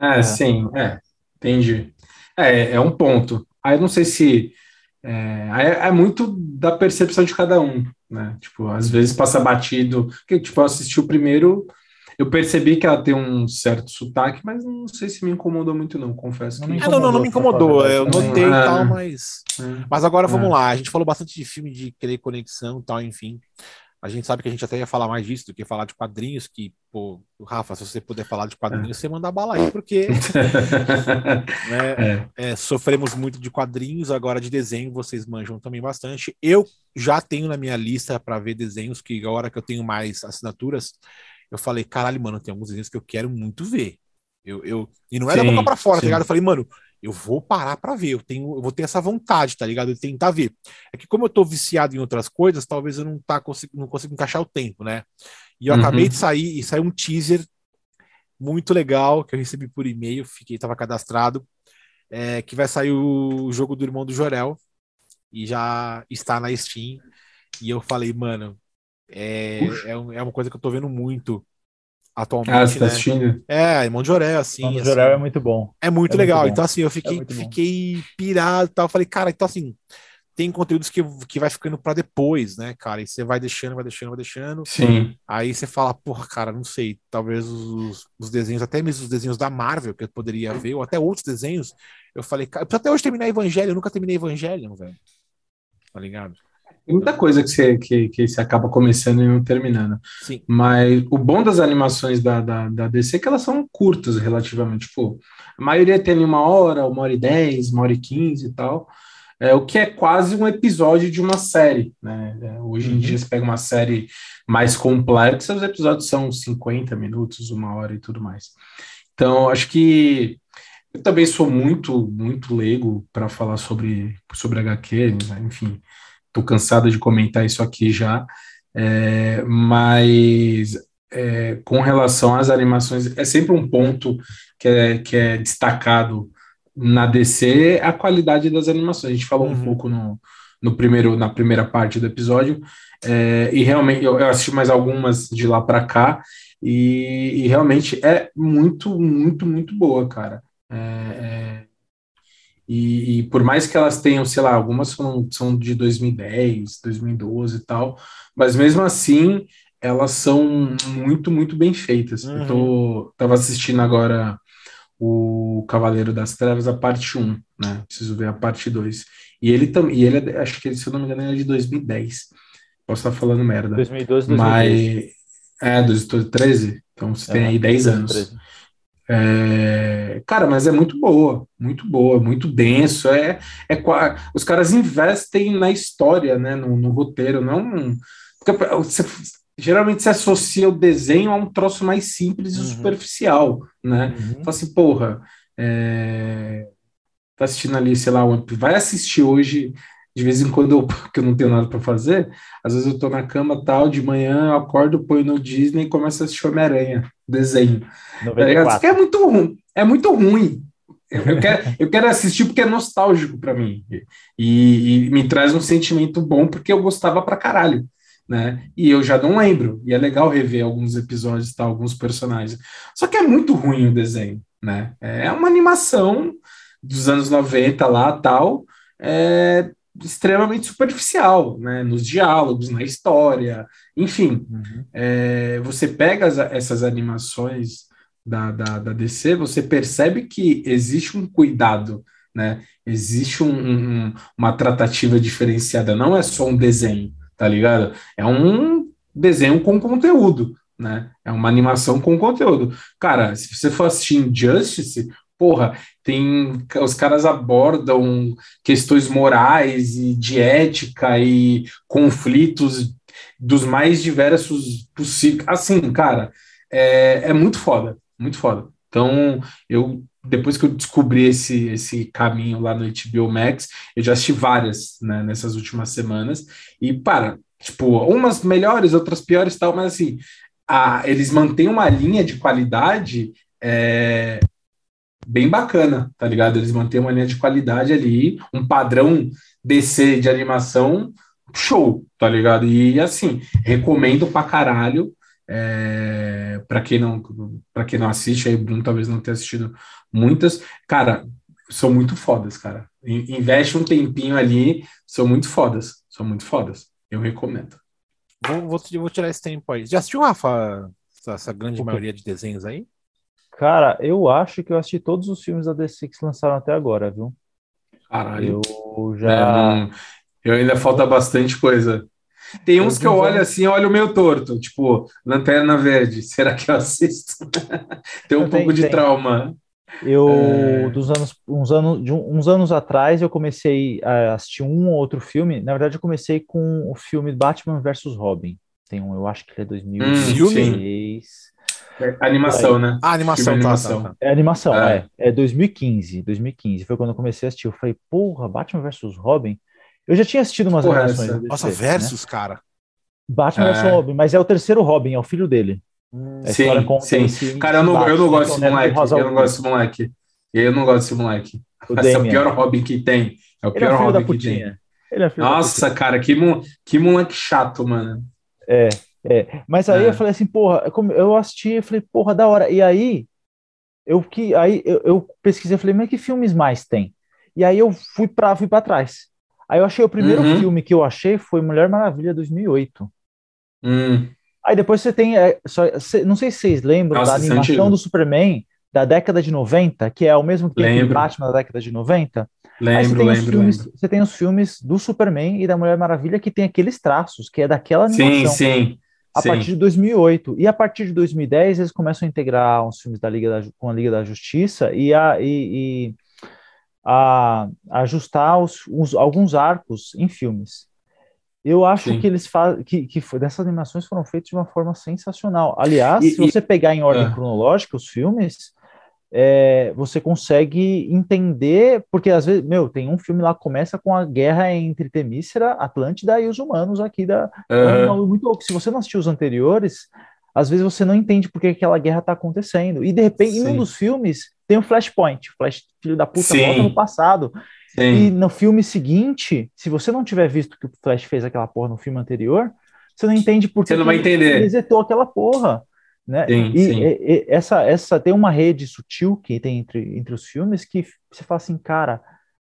É, É. sim, é, entendi. É, é um ponto. Aí eu não sei se é, é, é muito da percepção de cada um, né? Tipo, às vezes passa batido. Porque, tipo, eu assisti o primeiro, eu percebi que ela tem um certo sotaque, mas não sei se me incomodou muito, não, confesso Não que. me é, não, não, não me incomodou, eu Também. notei e Ah. tal, mas É. Mas agora vamos É. lá, a gente falou bastante de filme de querer conexão e tal, enfim. A gente sabe que a gente até ia falar mais disso do que falar de quadrinhos, que, pô, Rafa, se você puder falar de quadrinhos, é. você manda bala aí, porque né, é. É, sofremos muito de quadrinhos, agora de desenho vocês manjam também bastante. Eu já tenho na minha lista para ver desenhos, que agora que eu tenho mais assinaturas, eu falei, caralho, mano, tem alguns desenhos que eu quero muito ver. Eu, eu... E não é sim, da boca pra fora, tá ligado? Eu falei, mano, eu vou parar para ver, eu tenho, eu vou ter essa vontade, tá ligado? De tentar ver. É que como eu tô viciado em outras coisas, talvez eu não tá não consigo encaixar o tempo, né? E eu uhum. acabei de sair e saiu um teaser muito legal que eu recebi por e-mail, fiquei tava cadastrado, é, que vai sair o jogo do irmão do Jorel e já está na Steam. E eu falei, mano, é, é, é uma coisa que eu tô vendo muito atualmente. Ah, você tá né? assistindo? É, Irmão de Joré, assim. Irmão de Joré assim, é muito bom. É muito é legal. Muito então, assim, eu fiquei, é fiquei pirado e tal. Falei, cara, então assim, tem conteúdos que, que vai ficando para depois, né, cara? E você vai deixando, vai deixando, vai deixando. Sim. Aí você fala, porra, cara, não sei, talvez os, os desenhos, até mesmo os desenhos da Marvel, que eu poderia ver, ou até outros desenhos, eu falei, cara, eu até hoje terminar Evangelho, eu nunca terminei Evangelho, velho. Tá ligado? Tem muita coisa que você, que, que você acaba começando e não terminando. Sim. Mas o bom das animações da, da, da DC é que elas são curtas relativamente. Tipo, a maioria tem uma hora, uma hora e dez, uma hora e quinze e tal. É, o que é quase um episódio de uma série. Né? É, hoje em uhum. dia, você pega uma série mais complexa, os episódios são 50 minutos, uma hora e tudo mais. Então, acho que eu também sou muito, muito leigo para falar sobre, sobre HQ, enfim. Estou cansado de comentar isso aqui já, é, mas é, com relação às animações, é sempre um ponto que é, que é destacado na DC a qualidade das animações. A gente falou uhum. um pouco no, no primeiro, na primeira parte do episódio, é, e realmente eu, eu, assisti mais algumas de lá para cá, e, e, realmente é muito, muito, muito boa, cara. É, é e, e, por mais que elas tenham, sei lá, algumas são, são de 2010, 2012 e tal, mas mesmo assim elas são muito, muito bem feitas. Uhum. Eu tô, tava assistindo agora o Cavaleiro das Trevas, a parte 1, né? Preciso ver a parte 2. E ele também, e ele é, acho que se eu não me engano, ele é de 2010. Posso estar falando merda. 2012, 2013. Mas, é, 2013. Então você é, tem aí 10 2013. anos. É, cara, mas é muito boa, muito boa, muito denso. É, é os caras investem na história, né, no, no roteiro, não. Porque você, geralmente se associa o desenho a um troço mais simples e uhum. superficial, né? Uhum. Fala assim, porra, é, tá assistindo ali, sei lá, vai assistir hoje de vez em quando eu, que eu não tenho nada para fazer, às vezes eu tô na cama tal, de manhã eu acordo, ponho no Disney e começo a assistir Homem-Aranha, desenho. Tá é muito ruim, é muito ruim. Eu quero, eu quero assistir porque é nostálgico para mim e, e, me traz um sentimento bom porque eu gostava pra caralho, né? E eu já não lembro, e é legal rever alguns episódios, tal, alguns personagens. Só que é muito ruim o desenho, né? É uma animação dos anos 90 lá, tal, é, extremamente superficial, né? Nos diálogos, na história, enfim. Uhum. É, você pega as, essas animações da, da, da, DC, você percebe que existe um cuidado, né? Existe um, um, uma tratativa diferenciada, não é só um desenho, tá ligado? É um desenho com conteúdo, né? É uma animação com conteúdo. Cara, se você for assistir Injustice, porra, tem os caras abordam questões morais e de ética e conflitos dos mais diversos possíveis. Assim, cara, é, é muito foda, muito foda. Então, eu depois que eu descobri esse, esse caminho lá no HBO Max, eu já assisti várias né, nessas últimas semanas. E, para, tipo, umas melhores, outras piores tal, mas assim, a, eles mantêm uma linha de qualidade é, bem bacana, tá ligado? Eles mantêm uma linha de qualidade ali, um padrão DC de animação show, tá ligado? E assim, recomendo pra caralho. É, para quem não para quem não assiste, aí Bruno talvez não tenha assistido muitas, cara, são muito fodas, cara. Investe um tempinho ali, são muito fodas, são muito fodas. Eu recomendo. Vou, vou, vou tirar esse tempo aí. Já assistiu, Rafa, essa, essa grande maioria de desenhos aí? Cara, eu acho que eu assisti todos os filmes da DC que lançaram até agora, viu? Caralho. Eu já. É, eu ainda falta bastante coisa. Tem uns que eu olho assim, olho meio torto, tipo, Lanterna Verde. Será que eu assisto? tem um eu pouco de trauma. Eu, é... dos anos, uns anos, de uns anos atrás, eu comecei a assistir um ou outro filme. Na verdade, eu comecei com o filme Batman vs Robin. Tem um, eu acho que ele é 2016. Hum, é, animação, Aí, né? Ah, animação, tá, animação. Tá, tá. É animação, é. é. É 2015. 2015 foi quando eu comecei a assistir. Eu falei, porra, Batman vs Robin. Eu já tinha assistido umas porra, animações. DC, Nossa, versus, né? cara. Batman é. vs Robin, mas é o terceiro Robin, é o filho dele. Hum, sim, sim. Cara, eu não, eu não gosto desse moleque. Eu não gosto desse moleque. Eu não gosto desse moleque. Esse é o pior Robin que tem. É o pior é o Robin que tem. É Nossa, cara, que, mo que moleque chato, mano. É, é. Mas aí é. eu falei assim, porra, eu assisti e falei, porra, da hora. E aí, eu que aí eu, eu pesquisei, falei, mas que filmes mais tem? E aí eu fui para fui para trás. Aí eu achei o primeiro uhum. filme que eu achei foi Mulher Maravilha 2008. Hum. Aí depois você tem. É, só, cê, não sei se vocês lembram Nossa, da é animação do Superman da década de 90, que é o mesmo que tem Batman da década de 90. Lembro, você tem, lembro, filmes, lembro. você tem os filmes do Superman e da Mulher Maravilha que tem aqueles traços, que é daquela animação. Sim, sim. A sim. partir de 2008. E a partir de 2010, eles começam a integrar os filmes da Liga da, com a Liga da Justiça e a, e, e a, a ajustar os, os, alguns arcos em filmes. Eu acho Sim. que eles fazem que, que foi, dessas animações foram feitas de uma forma sensacional. Aliás, e, se você pegar em ordem é. cronológica os filmes, é, você consegue entender, porque às vezes, meu, tem um filme lá que começa com a guerra entre Temícera, Atlântida e os humanos aqui da. Uhum. muito louco. Se você não assistiu os anteriores, às vezes você não entende por que aquela guerra está acontecendo. E de repente, Sim. em um dos filmes, tem um flashpoint. Flash, filho da puta, Sim. volta no passado. Sim. E no filme seguinte, se você não tiver visto que o Flash fez aquela porra no filme anterior, você não entende por que você não vai entender. ele resetou aquela porra. Né? Sim, e, sim. E, e, essa, essa tem uma rede sutil que tem entre, entre os filmes que você fala assim, cara,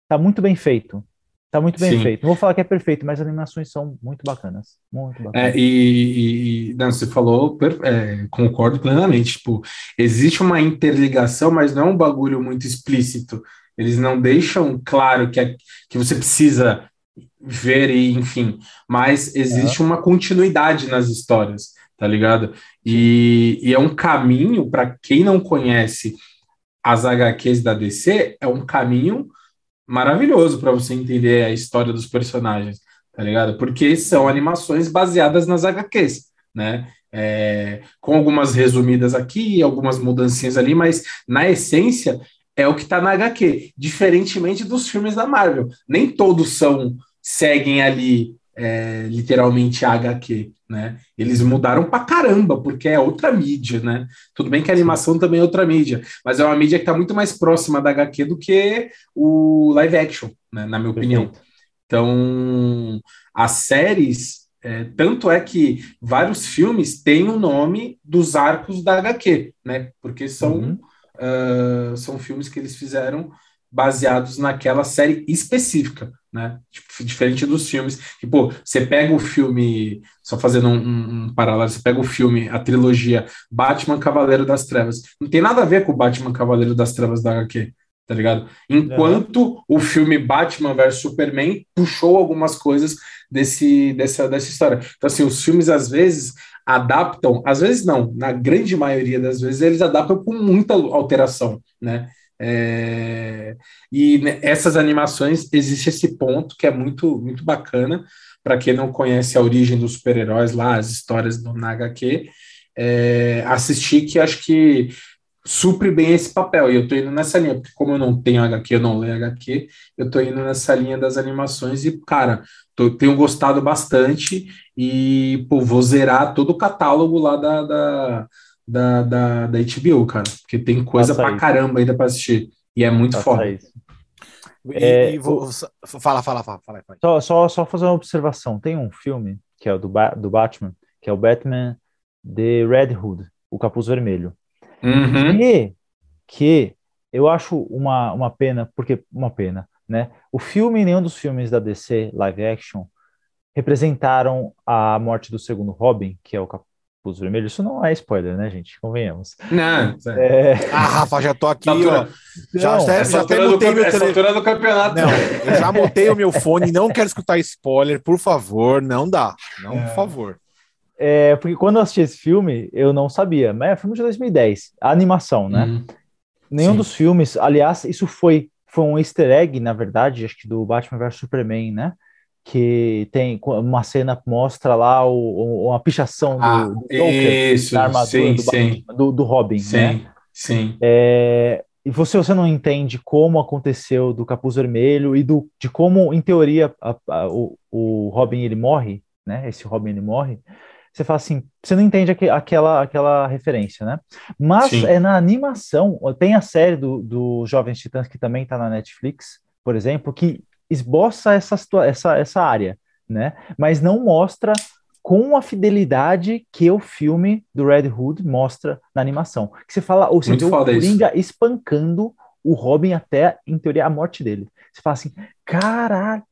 tá muito bem feito. Tá muito bem sim. feito. Não vou falar que é perfeito, mas as animações são muito bacanas. Muito é, bacanas. É, e, e não, você falou, é, concordo plenamente. Tipo, existe uma interligação, mas não é um bagulho muito explícito. Eles não deixam claro que, é, que você precisa ver e, enfim, mas existe é. uma continuidade nas histórias, tá ligado? E, e é um caminho para quem não conhece as HQs da DC, é um caminho maravilhoso para você entender a história dos personagens, tá ligado? Porque são animações baseadas nas HQs, né? É, com algumas resumidas aqui, algumas mudancinhas ali, mas na essência é o que está na HQ, diferentemente dos filmes da Marvel. Nem todos são seguem ali é, literalmente HQ, né? Eles mudaram pra caramba, porque é outra mídia, né? Tudo bem que a animação também é outra mídia, mas é uma mídia que está muito mais próxima da HQ do que o live action, né? na minha opinião. Então, as séries, é, tanto é que vários filmes têm o nome dos arcos da HQ, né? Porque são uhum uh, são filmes que eles fizeram baseados naquela série específica, né? Tipo, diferente dos filmes. Que, pô, você pega o filme, só fazendo um, um, um, paralelo, você pega o filme, a trilogia Batman Cavaleiro das Trevas. Não tem nada a ver com o Batman Cavaleiro das Trevas da HQ, tá ligado? Enquanto o filme Batman vs Superman puxou algumas coisas desse, dessa, dessa história. Então, assim, os filmes, às vezes, adaptam, às vezes não, na grande maioria das vezes eles adaptam com muita alteração, né? É, e essas animações existe esse ponto que é muito muito bacana para quem não conhece a origem dos super-heróis lá, as histórias do HQ, é, assistir que acho que supre bem esse papel. E eu tô indo nessa linha, porque como eu não tenho HQ, eu não leio HQ, eu tô indo nessa linha das animações e, cara, tô, tenho gostado bastante e, pô, vou zerar todo o catálogo lá da, da, da, da, da HBO, cara, porque tem coisa Faça pra isso. caramba ainda pra assistir. E é muito Faça foda. Isso. É, e, vou, fala, fala, fala, fala. Só, só, só fazer uma observação. Tem um filme que é o do, ba do Batman, que é o Batman The Red Hood, o capuz vermelho. Uhum. Que, que eu acho uma, uma pena, porque uma pena, né? O filme, nenhum dos filmes da DC live action representaram a morte do segundo Robin, que é o, Capuz Vermelho. Isso não é spoiler, né, gente? Convenhamos. Não, É, Ah, Rafa, já tô aqui, Essa altura- ó. Já, Não, já, essa já até altura, do, meu essa tele... altura do campeonato. Não, eu já mutei o meu fone, não quero escutar spoiler, por favor, não dá. Não, por favor. é, porque quando eu assisti esse filme, eu não sabia, mas é filme de 2010, a animação, né? Hum, Nenhum Sim. dos filmes, aliás, isso foi, foi um easter egg, na verdade, acho que do Batman vs Superman, né? Que tem uma cena que mostra lá o, o- uma pichação do, Ah, do Joker isso, na armadura sim, do, sim, do, do Robin, né? sim, sim. É, e você, você não entende como aconteceu do Capuz Vermelho e do, de como, em teoria, a- a- o, o Robin ele morre, né? Esse Robin ele morre. Você fala assim, você não entende aque- aquela, aquela referência, né? Mas Sim. é na animação, tem a série do, do Jovens Titãs que também está na Netflix, por exemplo, que esboça essa, essa, essa área, né? Mas não mostra com a fidelidade que o filme do Red Hood mostra na animação. Que você fala, ou você vê o. Coringa espancando o Robin até, em teoria, a morte dele. Você fala assim, caralho,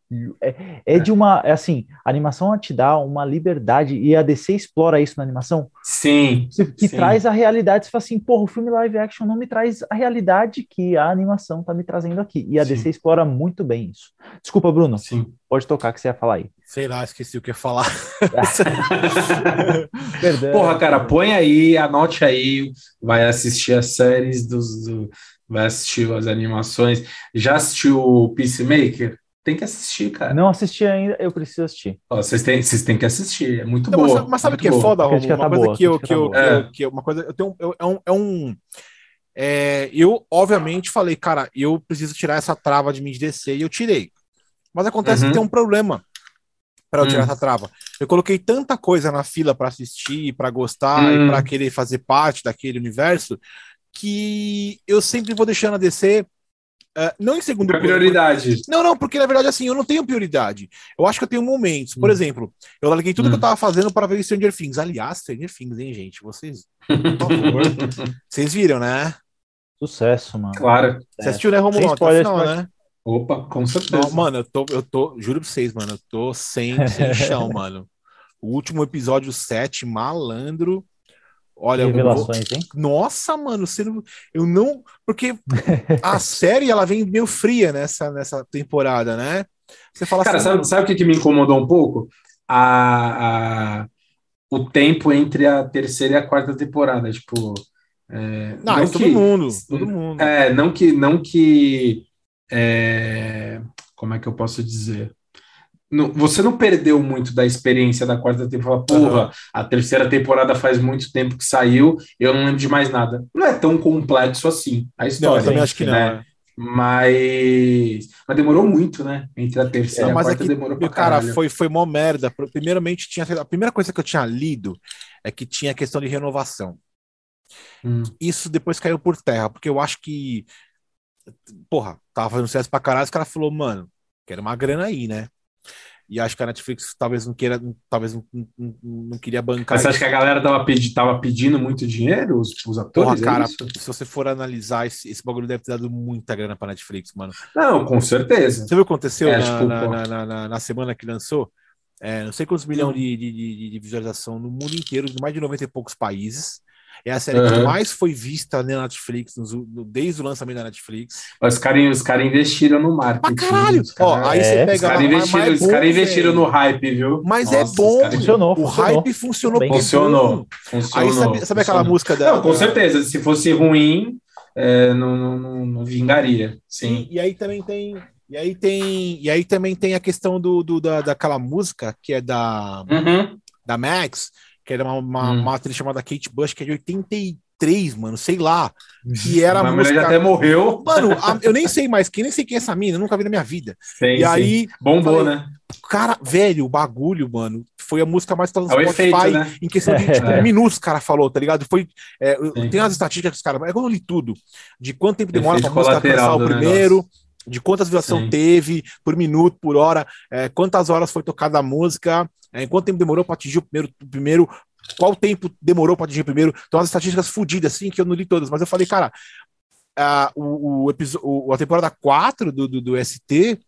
é, é de uma, é assim, a animação te dá uma liberdade e a DC explora isso na animação, Sim, que, que Sim. traz a realidade. Você fala assim, porra, o filme live action não me traz a realidade que a animação tá me trazendo aqui. E a Sim. DC explora muito bem isso. Desculpa, Bruno, sim. pode tocar que você ia falar aí. Sei lá, esqueci o que ia falar. Perdão. Porra, cara, põe aí, anote aí, vai assistir as séries dos. do- vai assistir as animações. Já assistiu o Peacemaker? Tem que assistir, cara. Não assisti ainda, eu preciso assistir. Ó, vocês, têm, vocês têm que assistir, é muito Não, boa. mas, sabe- mas sabe o que é boa. foda, A Romulo? crítica Uma tá coisa boa, que eu, que eu, crítica que tá eu, boa. que eu- uma coisa, eu tenho, eu, é um, é um é, eu obviamente falei, cara, eu preciso tirar essa trava de mim de descer e eu tirei. Mas acontece Uhum. que tem um problema para eu tirar Hum. essa trava. Eu coloquei tanta coisa na fila para assistir, para gostar Hum. e para querer fazer parte daquele universo que eu sempre vou deixando a descer eh, não em segundo Pra plano, prioridade. não, não, porque na verdade, assim, eu não tenho prioridade. Eu acho que eu tenho momentos. Por Hum. exemplo, eu larguei tudo que Hum. eu tava fazendo para ver Stranger Things. Aliás, Stranger Things, hein, gente? Vocês, por favor. Vocês viram, né? Sucesso, mano. Claro. Você assistiu, né, Romulo? Até final, pode- né? Opa, com certeza. Não, mano, eu tô, eu tô, juro pra vocês, mano, eu tô sem, sem chão, mano. O último episódio 7, malandro. Olha, eu vou- Revelações, hein? Nossa, mano, você não, eu não. Porque a série ela vem meio fria nessa, nessa temporada, né? Você fala Cara, assim, sabe, sabe o que, que me incomodou um pouco? A, a- o tempo entre a terceira e a quarta temporada. Tipo. é, não, não todo que- mundo, todo mundo. É, não que. Não que é, como é que eu posso dizer? Não- você não perdeu muito da experiência da quarta temporada. Porra, a terceira temporada faz muito tempo que saiu, eu não lembro de mais nada. Não é tão complexo assim a Não, história. eu também acho que não. né? Mas, mas demorou muito, né? Entre a terceira Não, e a quarta é que, demorou pra cara, foi, foi mó merda. Primeiramente, tinha, a primeira coisa que eu tinha lido é que tinha a questão de renovação. Hum. Isso depois caiu por terra, porque eu acho que. Porra, tava fazendo sucesso pra caralho, os caras falaram, mano, quero uma grana aí, né? E acho que a Netflix talvez não queira, talvez não, não, não queria bancar. Mas você acha que a galera tava, pedi, tava pedindo muito dinheiro, os, os Porra, atores? é cara, isso? se você for analisar, esse, esse bagulho deve ter dado muita grana pra Netflix, mano. Não, com certeza. Você viu o que aconteceu É, na, tipo, na, na- na- na semana que lançou? É, não sei quantos milhões de, de, de- de visualização no mundo inteiro, de mais de 90 e poucos países. É a série que Uhum. mais foi vista na Netflix, desde o lançamento da Netflix. Os caras os cara investiram no Pra marketing. caralho! Os caras Ó, aí você É, os pega cara lá, mas- investiram, mas os é cara investiram no hype, viu? Mas Nossa, é os bom! cara- Funcionou, O funcionou. hype funcionou Bem. bem. Funcionou. Funcionou. Aí sabe, sabe aquela música da. Não, com certeza. Se fosse ruim, é, não, não, não, não vingaria. Sim. E, e aí também tem. E aí tem. E aí também tem a questão do, do- da, daquela música que é da, Uhum. da Max, que era uma, uma, Hum. uma atriz chamada Kate Bush, que é de 83, mano, sei lá. Que era a Mas a mulher música. já até morreu. Mano, a- eu nem sei mais quem, nem sei quem é essa mina, eu nunca vi na minha vida. Sim, e sim. aí, Bombou, falei, né? cara, velho, o bagulho, mano, foi a música mais tocada É o no Spotify efeito, né? em questão de tipo, É. minutos, o cara falou, tá ligado? Foi, é, tem as estatísticas dos caras, é quando eu li tudo, de quanto tempo demora Efeito pra música alcançar o primeiro, de quantas visualizações teve por minuto, por hora, é, quantas horas foi tocada a música, é, quanto tempo demorou pra atingir o primeiro, o primeiro qual tempo demorou pra atingir o primeiro. Então, as estatísticas fodidas, assim, que eu não li todas, mas eu falei, cara, a, o, o- a temporada 4 do, do, do ST,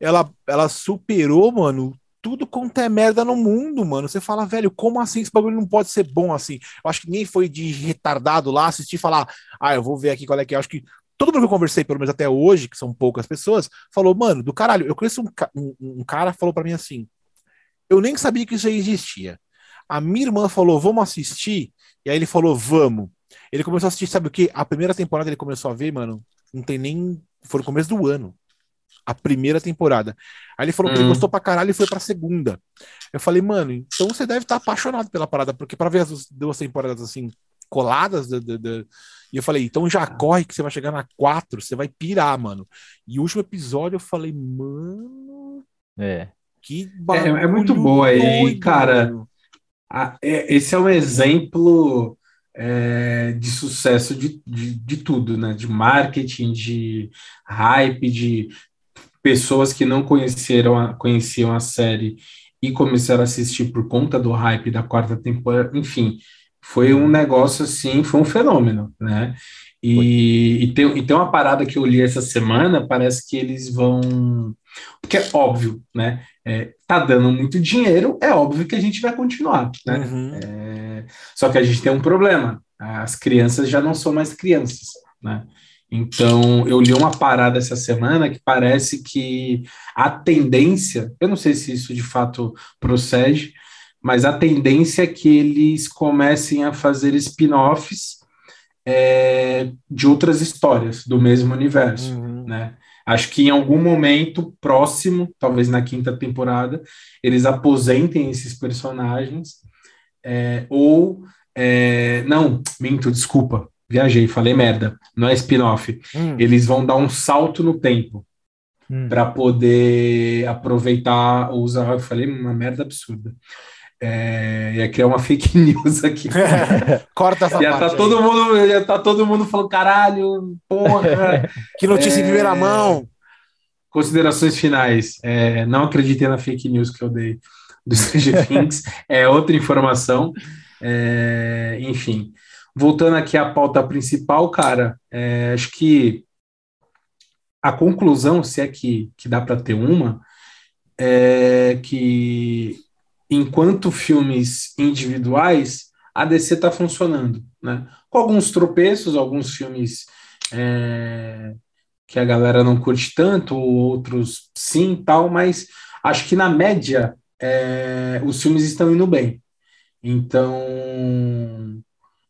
ela, ela superou, mano, tudo quanto é merda no mundo, mano. Você fala, velho, como assim esse bagulho não pode ser bom assim? Eu acho que ninguém foi de retardado lá assistir e falar, ah, eu vou ver aqui qual é que é. Eu acho que todo mundo que eu conversei, pelo menos até hoje, que são poucas pessoas, falou, mano, do caralho, eu conheço um, um, um cara falou para mim assim, eu nem sabia que isso aí existia. A minha irmã falou, vamos assistir, e aí ele falou, vamos. Ele começou a assistir, sabe o que? A primeira temporada ele começou a ver, mano, não tem nem. Foi no começo do ano. A primeira temporada. Aí ele falou que ele hum. gostou pra caralho e foi pra segunda. Eu falei, mano, então você deve estar tá apaixonado pela parada, porque para ver as duas temporadas assim, coladas, de, de, de... e eu falei, então já corre que você vai chegar na quatro, você vai pirar, mano. E o último episódio eu falei, mano. É. Que é, é muito boa aí, cara. A, é, esse é um exemplo é, de sucesso de, de, de, tudo, né? De marketing, de hype, de pessoas que não conheceram a, conheciam a série e começaram a assistir por conta do hype da quarta temporada, enfim, foi um negócio assim, foi um fenômeno, né? E, e, tem, e tem uma parada que eu li essa semana, parece que eles vão. Porque é óbvio, né? É, tá dando muito dinheiro, é óbvio que a gente vai continuar, né? Uhum. É, só que a gente tem um problema, as crianças já não são mais crianças, né? Então, eu li uma parada essa semana que parece que a tendência, eu não sei se isso de fato procede, mas a tendência é que eles comecem a fazer spin-offs é, de outras histórias do mesmo universo, uhum. né? Acho que em algum momento próximo, talvez na quinta temporada, eles aposentem esses personagens, é, ou é, não, minto, desculpa, viajei, falei merda, não é spin-off. Hum. Eles vão dar um salto no tempo hum. para poder aproveitar, usar. Eu falei uma merda absurda. É, ia criar uma fake news aqui. Corta essa já tá todo mundo Já tá todo mundo falando, caralho, porra. que notícia é... em primeira mão. Considerações finais. É, não acreditei na fake news que eu dei do Stranger Things. É outra informação. É, enfim. Voltando aqui à pauta principal, cara, é, acho que a conclusão, se é que, que dá para ter uma, é que enquanto filmes individuais, a DC está funcionando, né? Com alguns tropeços, alguns filmes é, que a galera não curte tanto, outros sim, tal, mas acho que na média é, os filmes estão indo bem. Então,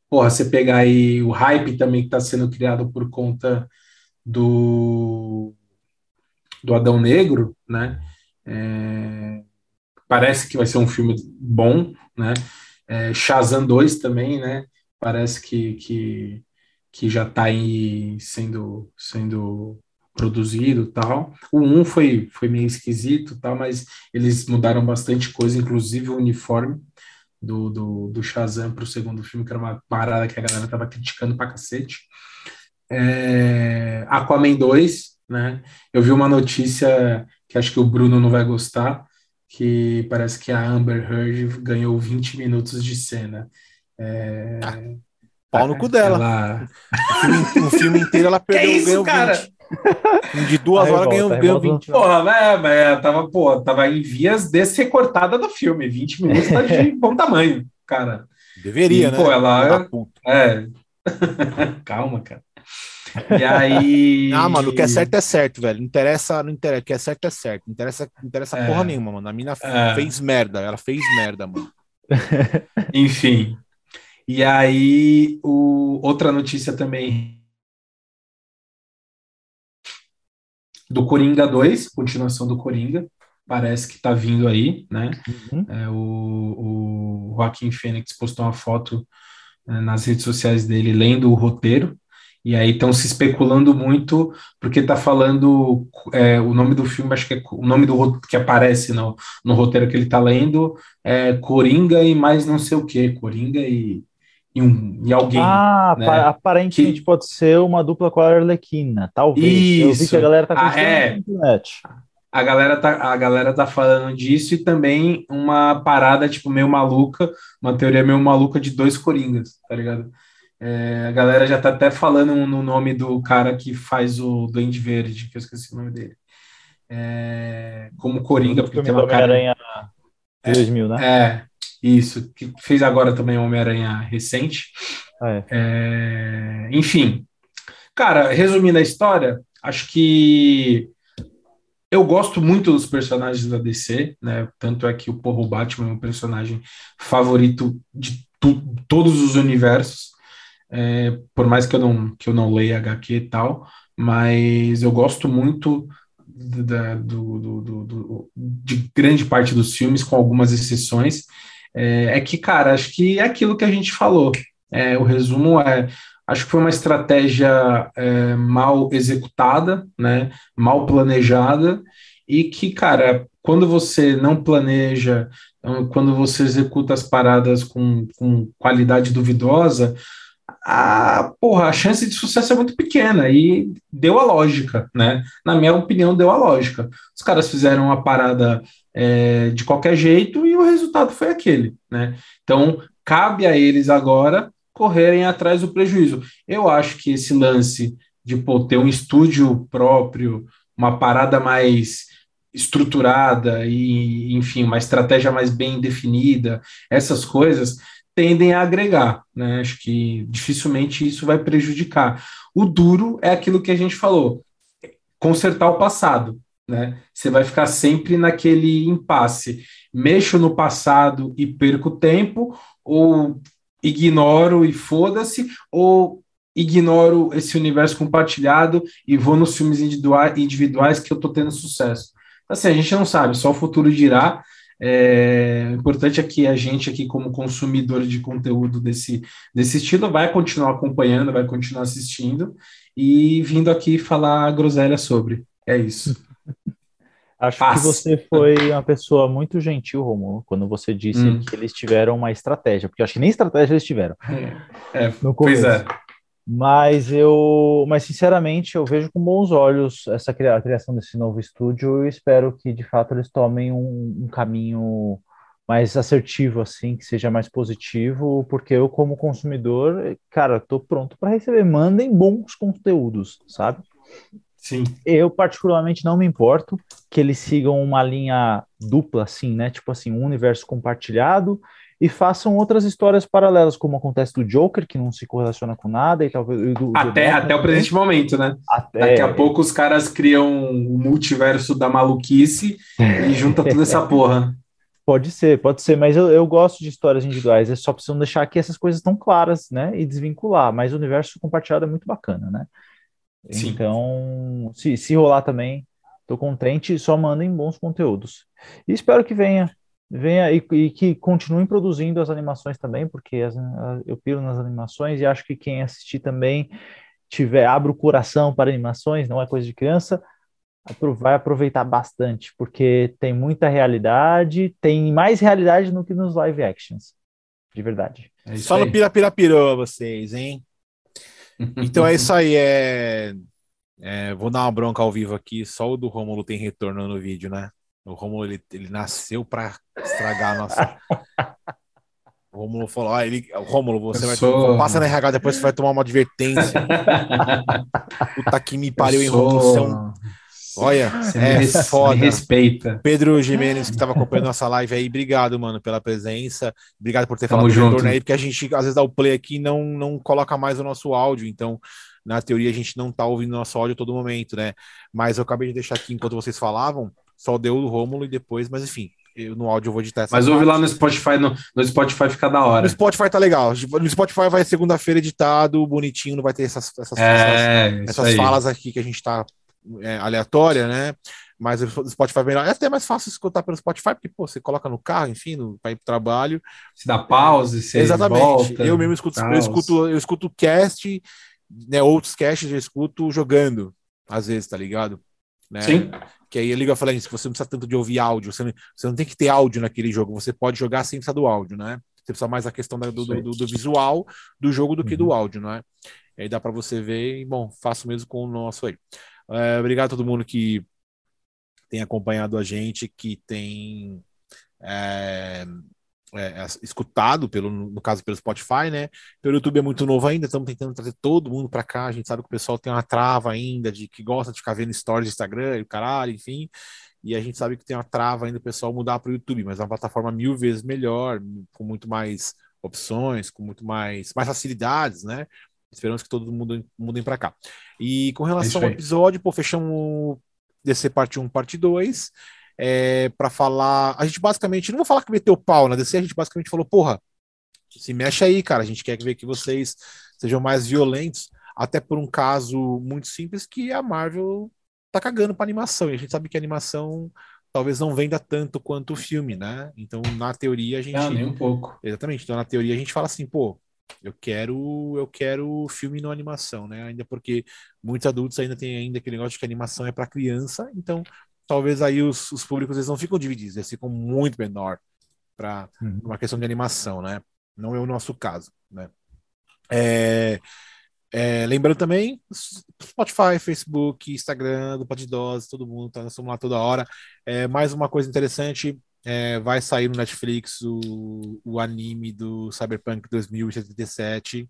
porra, você pegar aí o hype também que está sendo criado por conta do do Adão Negro, né? É, parece que vai ser um filme bom, né? É, Shazam 2 também, né? Parece que, que, que já está aí sendo, sendo produzido tal. O 1 foi, foi meio esquisito, tal, mas eles mudaram bastante coisa, inclusive o uniforme do, do, do Shazam para o segundo filme, que era uma parada que a galera tava criticando pra cacete. É, Aquaman 2, né? Eu vi uma notícia que acho que o Bruno não vai gostar, que parece que a Amber Heard ganhou 20 minutos de cena. É... Ah, pau no cu dela. Ela... O, filme, o, filme, inteiro ela perdeu, que isso, ganhou cara? 20. De duas horas ganhou, ganhou 20. Porra, mas, mas tava, pô, tava em vias desrecortada do filme. 20 minutos tá de bom tamanho, cara. Deveria, e, né? Pô, ela. É. Calma, cara. E aí. Ah, mano, o que é certo é certo, velho. Não interessa, não interessa. O que é certo é certo. Não interessa, não interessa é. porra nenhuma, mano. A mina é. fez merda. Ela fez merda, mano. Enfim. E aí, o... outra notícia também. Do Coringa 2, continuação do Coringa. Parece que tá vindo aí, né? Uhum. É, o, o Joaquim Fênix postou uma foto né, nas redes sociais dele lendo o roteiro e aí estão se especulando muito, porque está falando é, o nome do filme, acho que é o nome do que aparece no, no roteiro que ele está lendo é Coringa e mais não sei o que, Coringa e, e, um, e alguém. Ah, né? aparentemente que... pode ser uma dupla com a Arlequina, talvez. Isso. Eu vi que a galera está ah, é. na internet. A galera, tá, a galera tá falando disso e também uma parada, tipo, meio maluca, uma teoria meio maluca de dois Coringas, tá ligado? É, a galera já tá até falando no nome do cara que faz o Duende Verde, que eu esqueci o nome dele. É, como Coringa, porque tem uma cara. 2000, né? É, isso. Que fez agora também Homem-Aranha recente. Ah, é. É, enfim. Cara, resumindo a história, acho que eu gosto muito dos personagens da DC, né? Tanto é que o Porro Batman é um personagem favorito de todos os universos. É, por mais que eu não que eu não leia HQ e tal, mas eu gosto muito da, do, do, do, do, de grande parte dos filmes, com algumas exceções. É, é, que, cara, acho que é aquilo que a gente falou. É, o resumo é acho que foi uma estratégia é, mal executada, né, mal planejada, e que, cara, quando você não planeja, quando você executa as paradas com, com qualidade duvidosa, a, porra, a chance de sucesso é muito pequena e deu a lógica, né? Na minha opinião, deu a lógica. Os caras fizeram uma parada é, de qualquer jeito e o resultado foi aquele, né? Então, cabe a eles agora correrem atrás do prejuízo. Eu acho que esse lance de pô, ter um estúdio próprio, uma parada mais estruturada e, enfim, uma estratégia mais bem definida, essas coisas tendem a agregar, né? Acho que dificilmente isso vai prejudicar. O duro é aquilo que a gente falou, consertar o passado, né? Você vai ficar sempre naquele impasse. Mexo no passado e perco tempo, ou ignoro e foda-se, ou ignoro esse universo compartilhado e vou nos filmes individuais que eu tô tendo sucesso. Assim, a gente não sabe, só o futuro dirá. É, o importante é que a gente aqui, como consumidor de conteúdo desse, desse estilo, vai continuar acompanhando, vai continuar assistindo e vindo aqui falar groselha sobre. É isso. Acho Paz. que você foi uma pessoa muito gentil, Romulo, quando você disse hum. que eles tiveram uma estratégia, porque eu acho que nem estratégia eles tiveram. É, é no pois é. Mas eu, mas sinceramente, eu vejo com bons olhos essa a criação desse novo estúdio e espero que de fato eles tomem um, um caminho mais assertivo assim, que seja mais positivo, porque eu como consumidor, cara, tô pronto para receber. Mandem bons conteúdos, sabe? Sim. Eu particularmente não me importo que eles sigam uma linha dupla assim, né? Tipo assim, um universo compartilhado e façam outras histórias paralelas, como acontece do Joker, que não se correlaciona com nada, e talvez. Do, até, do até o presente momento, né? Até... Daqui a pouco os caras criam o multiverso da maluquice e junta toda essa porra. Pode ser, pode ser, mas eu, eu gosto de histórias individuais, é só precisam deixar que essas coisas estão claras, né? E desvincular, mas o universo compartilhado é muito bacana, né? Sim. Então, se, se rolar também, tô contente, só mandem bons conteúdos. E espero que venha venha e, e, que continuem produzindo as animações também, porque as, eu piro nas animações e acho que quem assistir também tiver abre o coração para animações, não é coisa de criança, vai aproveitar bastante, porque tem muita realidade, tem mais realidade do que nos live actions, de verdade. É Só no pirapirapirô vocês, hein? Então é isso aí, é... é... Vou dar uma bronca ao vivo aqui, só o do Romulo tem retorno no vídeo, né? O Romulo, ele, ele nasceu para estragar a nossa. O Romulo falou: ah, ele, Romulo, você vai sou... passa na RH, depois você vai tomar uma advertência. Puta que me pariu, em Romulo. Olha, você é me foda. Me respeita. Pedro Jimenez, que estava acompanhando nossa live aí, obrigado, mano, pela presença. Obrigado por ter Tamo falado junto. retorno aí, porque a gente às vezes dá o play aqui e não, não coloca mais o nosso áudio, então na teoria a gente não tá ouvindo nosso áudio a todo momento, né? Mas eu acabei de deixar aqui enquanto vocês falavam, só deu o Rômulo e depois, mas enfim, eu, no áudio eu vou editar essa Mas ouve lá no Spotify, no, no Spotify fica da hora. No Spotify tá legal. No Spotify vai segunda-feira editado, bonitinho, não vai ter essas, essas, é, essas, essas falas aqui que a gente tá é, aleatória, né? Mas o Spotify é melhor. É até mais fácil escutar pelo Spotify, porque pô, você coloca no carro, enfim, no, vai ir pro trabalho. Se dá pause, você Exatamente. Volta, eu mesmo escuto, eu escuto, eu escuto cast, né? Outros casts eu escuto jogando, às vezes, tá ligado? Né? Sim. Que aí a Liga fala isso, você não precisa tanto de ouvir áudio, você não, você não tem que ter áudio naquele jogo, você pode jogar sem precisar do áudio, né? Você precisa mais da questão do, do, do, do, visual do jogo do uhum. que do uhum. áudio, não é? E aí dá para você ver, e bom, faço mesmo com o nosso aí. É, obrigado a todo mundo que tem acompanhado a gente, que tem é, é, é, escutado, pelo, no caso pelo Spotify, né? Pelo YouTube é muito novo ainda, estamos tentando trazer todo mundo para cá. A gente sabe que o pessoal tem uma trava ainda de que gosta de ficar vendo stories do Instagram e o caralho, enfim. e a gente sabe que tem uma trava ainda o pessoal mudar para o YouTube, mas é uma plataforma mil vezes melhor, com muito mais opções, com muito mais, mais facilidades, né? Esperamos que todo mundo mudem para cá. E com relação ao episódio, pô, fechamos DC parte 1, parte 2, é, para falar. A gente basicamente, não vou falar que meteu pau na DC, a gente basicamente falou, porra, se mexe aí, cara, a gente quer ver que vocês sejam mais violentos, até por um caso muito simples que a Marvel tá cagando para animação, e a gente sabe que a animação talvez não venda tanto quanto o filme, né? Então, na teoria, a gente. Não, nem um pouco. Exatamente. Então, na teoria, a gente fala assim, pô, eu quero eu quero filme no animação, né? Ainda porque muitos adultos ainda têm ainda aquele negócio de que a animação é para criança, então talvez aí os, os públicos eles não ficam divididos, eles ficam muito menor para uhum. uma questão de animação, né? Não é o nosso caso, né? É, é, lembrando também, Spotify, Facebook, Instagram, do Podidose, todo mundo tá, nós lá toda hora. É, mais uma coisa interessante, é, vai sair no Netflix o, o anime do Cyberpunk 2077,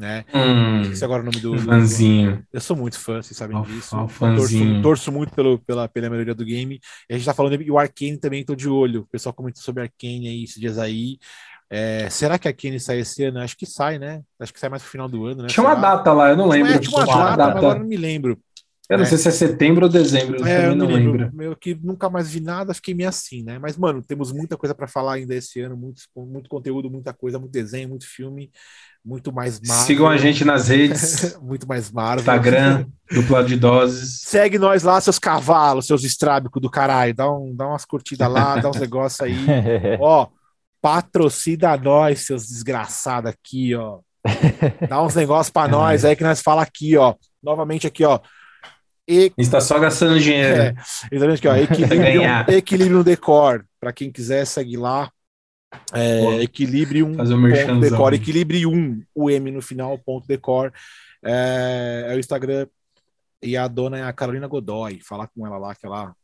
né? Hum, Esqueci agora o nome do, Fãzinho. Eu sou muito fã, vocês sabem disso. Torço, torço, muito pelo, pela, pela melhoria do game. E a gente tá falando, e o Arkane também tô de olho. O pessoal comentou sobre Arkane aí esses dias aí. É, será que a Kenny sai esse ano? Acho que sai, né? Acho que sai mais pro final do ano, né? Tinha uma data lá, eu não lembro. É, tinha uma data, data, agora não me lembro. Eu não é. sei se é setembro ou dezembro, eu é, não lembro. lembro. Eu que nunca mais vi nada, fiquei meio assim, né? Mas, mano, temos muita coisa para falar ainda esse ano, muito, muito conteúdo, muita coisa, muito desenho, muito filme, muito mais Marvel. Sigam a gente nas redes. muito mais Marvel. Instagram, dupla de doses. Segue nós lá, seus cavalos, seus estrábicos do caralho. Dá, um, dá umas curtidas lá, dá uns negócios aí. Ó, patrocina nós, seus desgraçados aqui, ó. Dá uns negócios para nós aí que nós fala aqui, ó. Novamente aqui, ó. E... Está só gastando dinheiro. É, exatamente aqui, ó. Decor. Para quem quiser, segue lá. É, equilibre um decor, equilibre um, o M no final, ponto decor. É, é, o Instagram e a dona é a Carolina Godoy. Falar com ela lá, que ela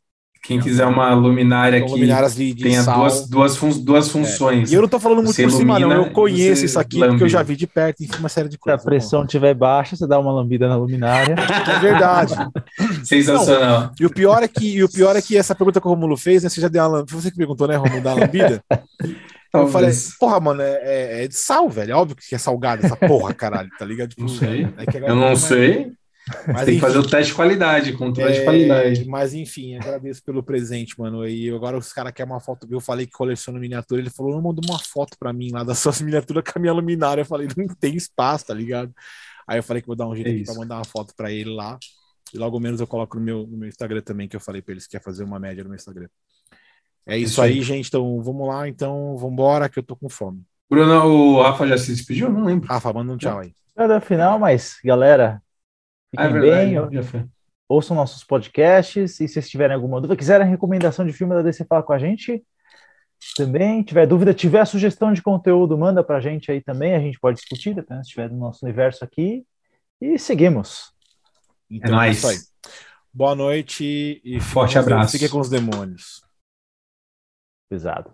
quem quiser uma luminária de tenha duas, duas, fun duas é. funções. É. E eu não estou falando muito você por cima, não. Eu conheço isso aqui lambe. porque eu já vi de perto e uma série de coisas. Se a pressão estiver baixa, você dá uma lambida na luminária. É verdade. Sensacional. Não, e o pior é que, e o pior é que essa pergunta que o Romulo fez, né? Você já deu uma lambida. Você que perguntou, né, Romulo, da lambida? eu falei, porra, mano, é, é, é, de sal, velho. É óbvio que é salgado essa porra, caralho, tá ligado? Tipo, não sei. É eu não sei. Mas, Tem que fazer o teste de qualidade, controle é, de qualidade. Mas enfim, agradeço pelo presente, mano. E agora os caras querem uma foto. Eu falei que coleciono miniatura. Ele falou: não, mandou uma foto pra mim lá das suas miniaturas com a minha luminária. Eu falei: não tem espaço, tá ligado? Aí eu falei que vou dar um jeito é aqui pra mandar uma foto pra ele lá. E logo menos eu coloco no meu, no meu Instagram também, que eu falei pra eles que quer fazer uma média no meu Instagram. É isso aí, gente. Então vamos lá. Então vamos embora, que eu tô com fome. Bruno, o Rafa já se despediu? Não lembro. Rafa, manda um tchau aí. Nada final, mas galera, Fiquem é bem, ouçam nossos podcasts e se vocês tiverem alguma dúvida, quiserem recomendação de filme da DC, fala com a gente também. Tiver dúvida, tiver sugestão de conteúdo, manda pra gente aí também, a gente pode discutir, dependendo se estiver no nosso universo aqui. E seguimos. Então, é nóis. É Boa noite e forte abraço. Fique com os demônios. Pesado.